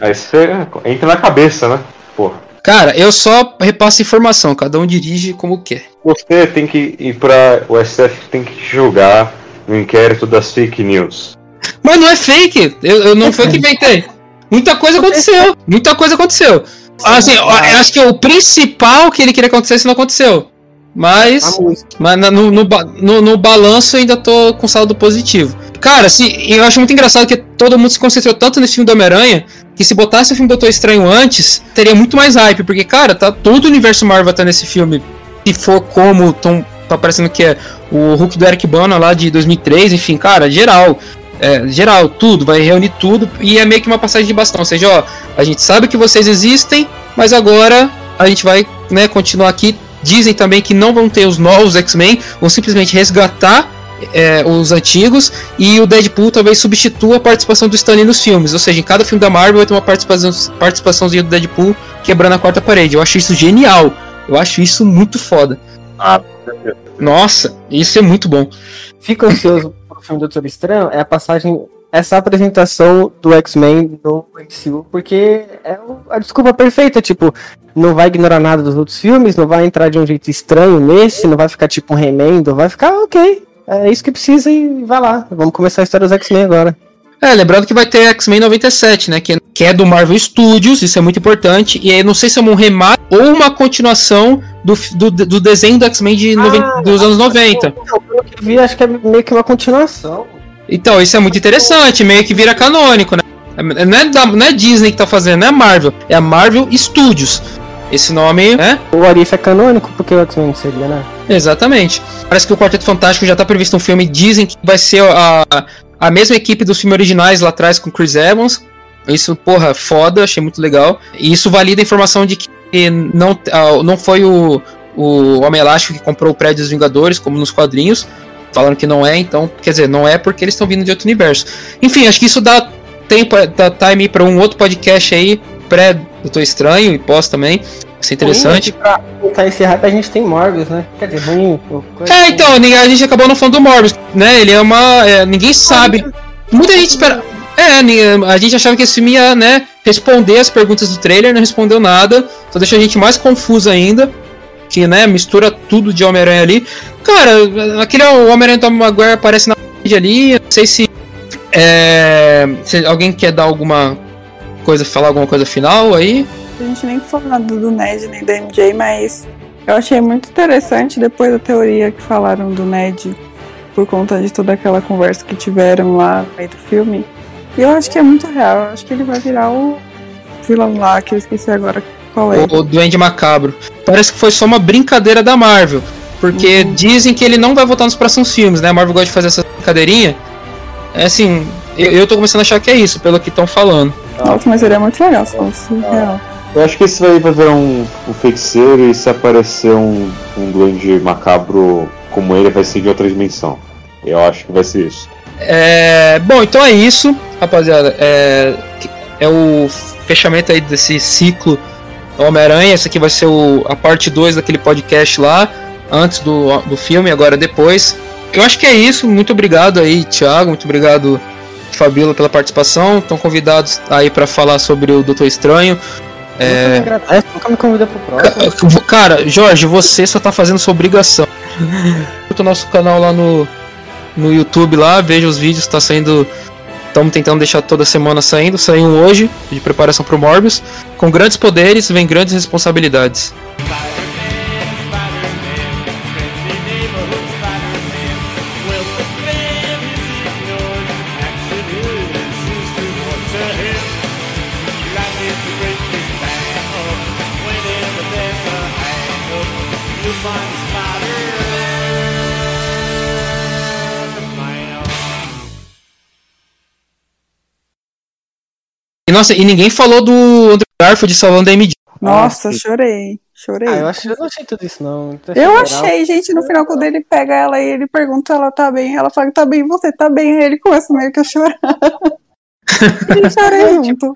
Aí você entra na cabeça, né? Porra. Cara, eu só repasso informação, cada um dirige como quer. Você tem que ir pra. O SF tem que julgar no inquérito das fake news. Mas não é fake, eu, eu não foi que inventei. Muita coisa aconteceu, muita coisa aconteceu. Assim, eu acho que o principal que ele queria que acontecesse não aconteceu. Mas, mas no, no, no, no balanço eu ainda tô com saldo positivo. Cara, assim, eu acho muito engraçado que todo mundo se concentrou tanto nesse filme do Homem-Aranha que se botasse o filme do Doutor Estranho antes, teria muito mais hype, porque, cara, tá todo o universo Marvel tá nesse filme. Se for como tão, tá parecendo que é o Hulk do Eric Bana lá de 2003, enfim, cara, geral. É, geral, tudo, vai reunir tudo e é meio que uma passagem de bastão. Ou seja, ó, a gente sabe que vocês existem, mas agora a gente vai né, continuar aqui. Dizem também que não vão ter os novos X-Men, vão simplesmente resgatar é, os antigos e o Deadpool talvez substitua a participação do Stanley nos filmes. Ou seja, em cada filme da Marvel vai ter uma participação, participaçãozinha do Deadpool quebrando a quarta parede. Eu acho isso genial. Eu acho isso muito foda. Ah, Nossa, isso é muito bom. Fico ansioso pro filme do Doutor Estranho é a passagem, essa apresentação do X-Men no MCU, porque é a desculpa perfeita, tipo, não vai ignorar nada dos outros filmes, não vai entrar de um jeito estranho nesse, não vai ficar tipo um remendo, vai ficar ok. É isso que precisa e vai lá. Vamos começar a história dos X-Men agora. É, lembrando que vai ter X-Men 97, né? Que, que é do Marvel Studios, isso é muito importante. E aí não sei se é um remake ou uma continuação do, do, do desenho do X-Men de noven- dos anos 90. Não, pelo que eu vi, acho que é meio que uma continuação. Então, isso é muito interessante, meio que vira canônico, né? É- Não é, da, não é Disney que tá fazendo, não é Marvel, é a Marvel Studios. Esse nome, né? O Arif é canônico, porque o X-Men seria, né? Exatamente. Parece que o Quarteto Fantástico já tá previsto um filme, dizem que vai ser a, a mesma equipe dos filmes originais lá atrás com Chris Evans. Isso, porra, foda, achei muito legal. E isso valida a informação de que não, ah, não foi o, o Homem Elástico que comprou o prédio dos Vingadores, como nos quadrinhos. Falando que não é, então, quer dizer, não é porque eles estão vindo de outro universo. Enfim, acho que isso dá tempo, dá time para um outro podcast aí, pré Doutor Estranho e pós também. Isso é interessante. Ruim que Pra tentar esse hype, a gente tem Morbius, né? Quer dizer, ruim. coisa É, assim. então, ninguém- a gente acabou não falando do Morbius, né? Ele é uma. é, ninguém sabe. Muita gente espera. É, ni- a gente achava que esse filme ia, né, responder as perguntas do trailer, não respondeu nada, só deixa a gente mais confuso ainda. Que, né, mistura tudo de Homem-Aranha ali. Cara, aquele Homem-Aranha Tom Maguire aparece na mídia ali, não sei se. É, se alguém quer dar alguma coisa, falar alguma coisa final aí. A gente nem falou nada do Ned nem da MJ, mas eu achei muito interessante depois da teoria que falaram do Ned por conta de toda aquela conversa que tiveram lá no meio do filme. E eu acho que é muito real. Eu acho que ele vai virar o vilão lá, que eu esqueci agora qual é. O, o Duende Macabro. Parece que foi só uma brincadeira da Marvel. Porque dizem que ele não vai voltar nos próximos filmes, né? A Marvel gosta de fazer essa brincadeirinha. É assim, eu, eu tô começando a achar que é isso, pelo que estão falando. Nossa, mas seria muito legal se fosse real. Eu acho que esse vai virar um, um feiticeiro e se aparecer um, um duende macabro como ele, vai ser de outra dimensão. Eu acho que vai ser isso. É, bom, então é isso, rapaziada. É, é o fechamento aí desse ciclo Homem-Aranha. Esse aqui vai ser o, a parte 2 daquele podcast lá, antes do, do filme, agora depois. Eu acho que é isso. Muito obrigado aí, Thiago. Muito obrigado, Fabíola, pela participação. Estão convidados aí para falar sobre o Doutor Estranho. Nunca me agradece, nunca me convida pro próximo. Ca- Cara, Jorge, você só tá fazendo sua obrigação. O nosso canal lá no, no YouTube lá, veja os vídeos, tá saindo. Estamos tentando deixar toda semana saindo, saiu hoje, de preparação pro Morbius. Com grandes poderes vem grandes responsabilidades. Nossa, e ninguém falou do Andrew Garfield salvando a MJ. Nossa, chorei. Chorei. Ah, eu, achei, eu não achei tudo isso, não. Eu achei, gente, no final, quando ele pega ela e ele pergunta se ela tá bem, ela fala que tá bem, você tá bem, aí ele começa meio que a chorar. e chorei junto.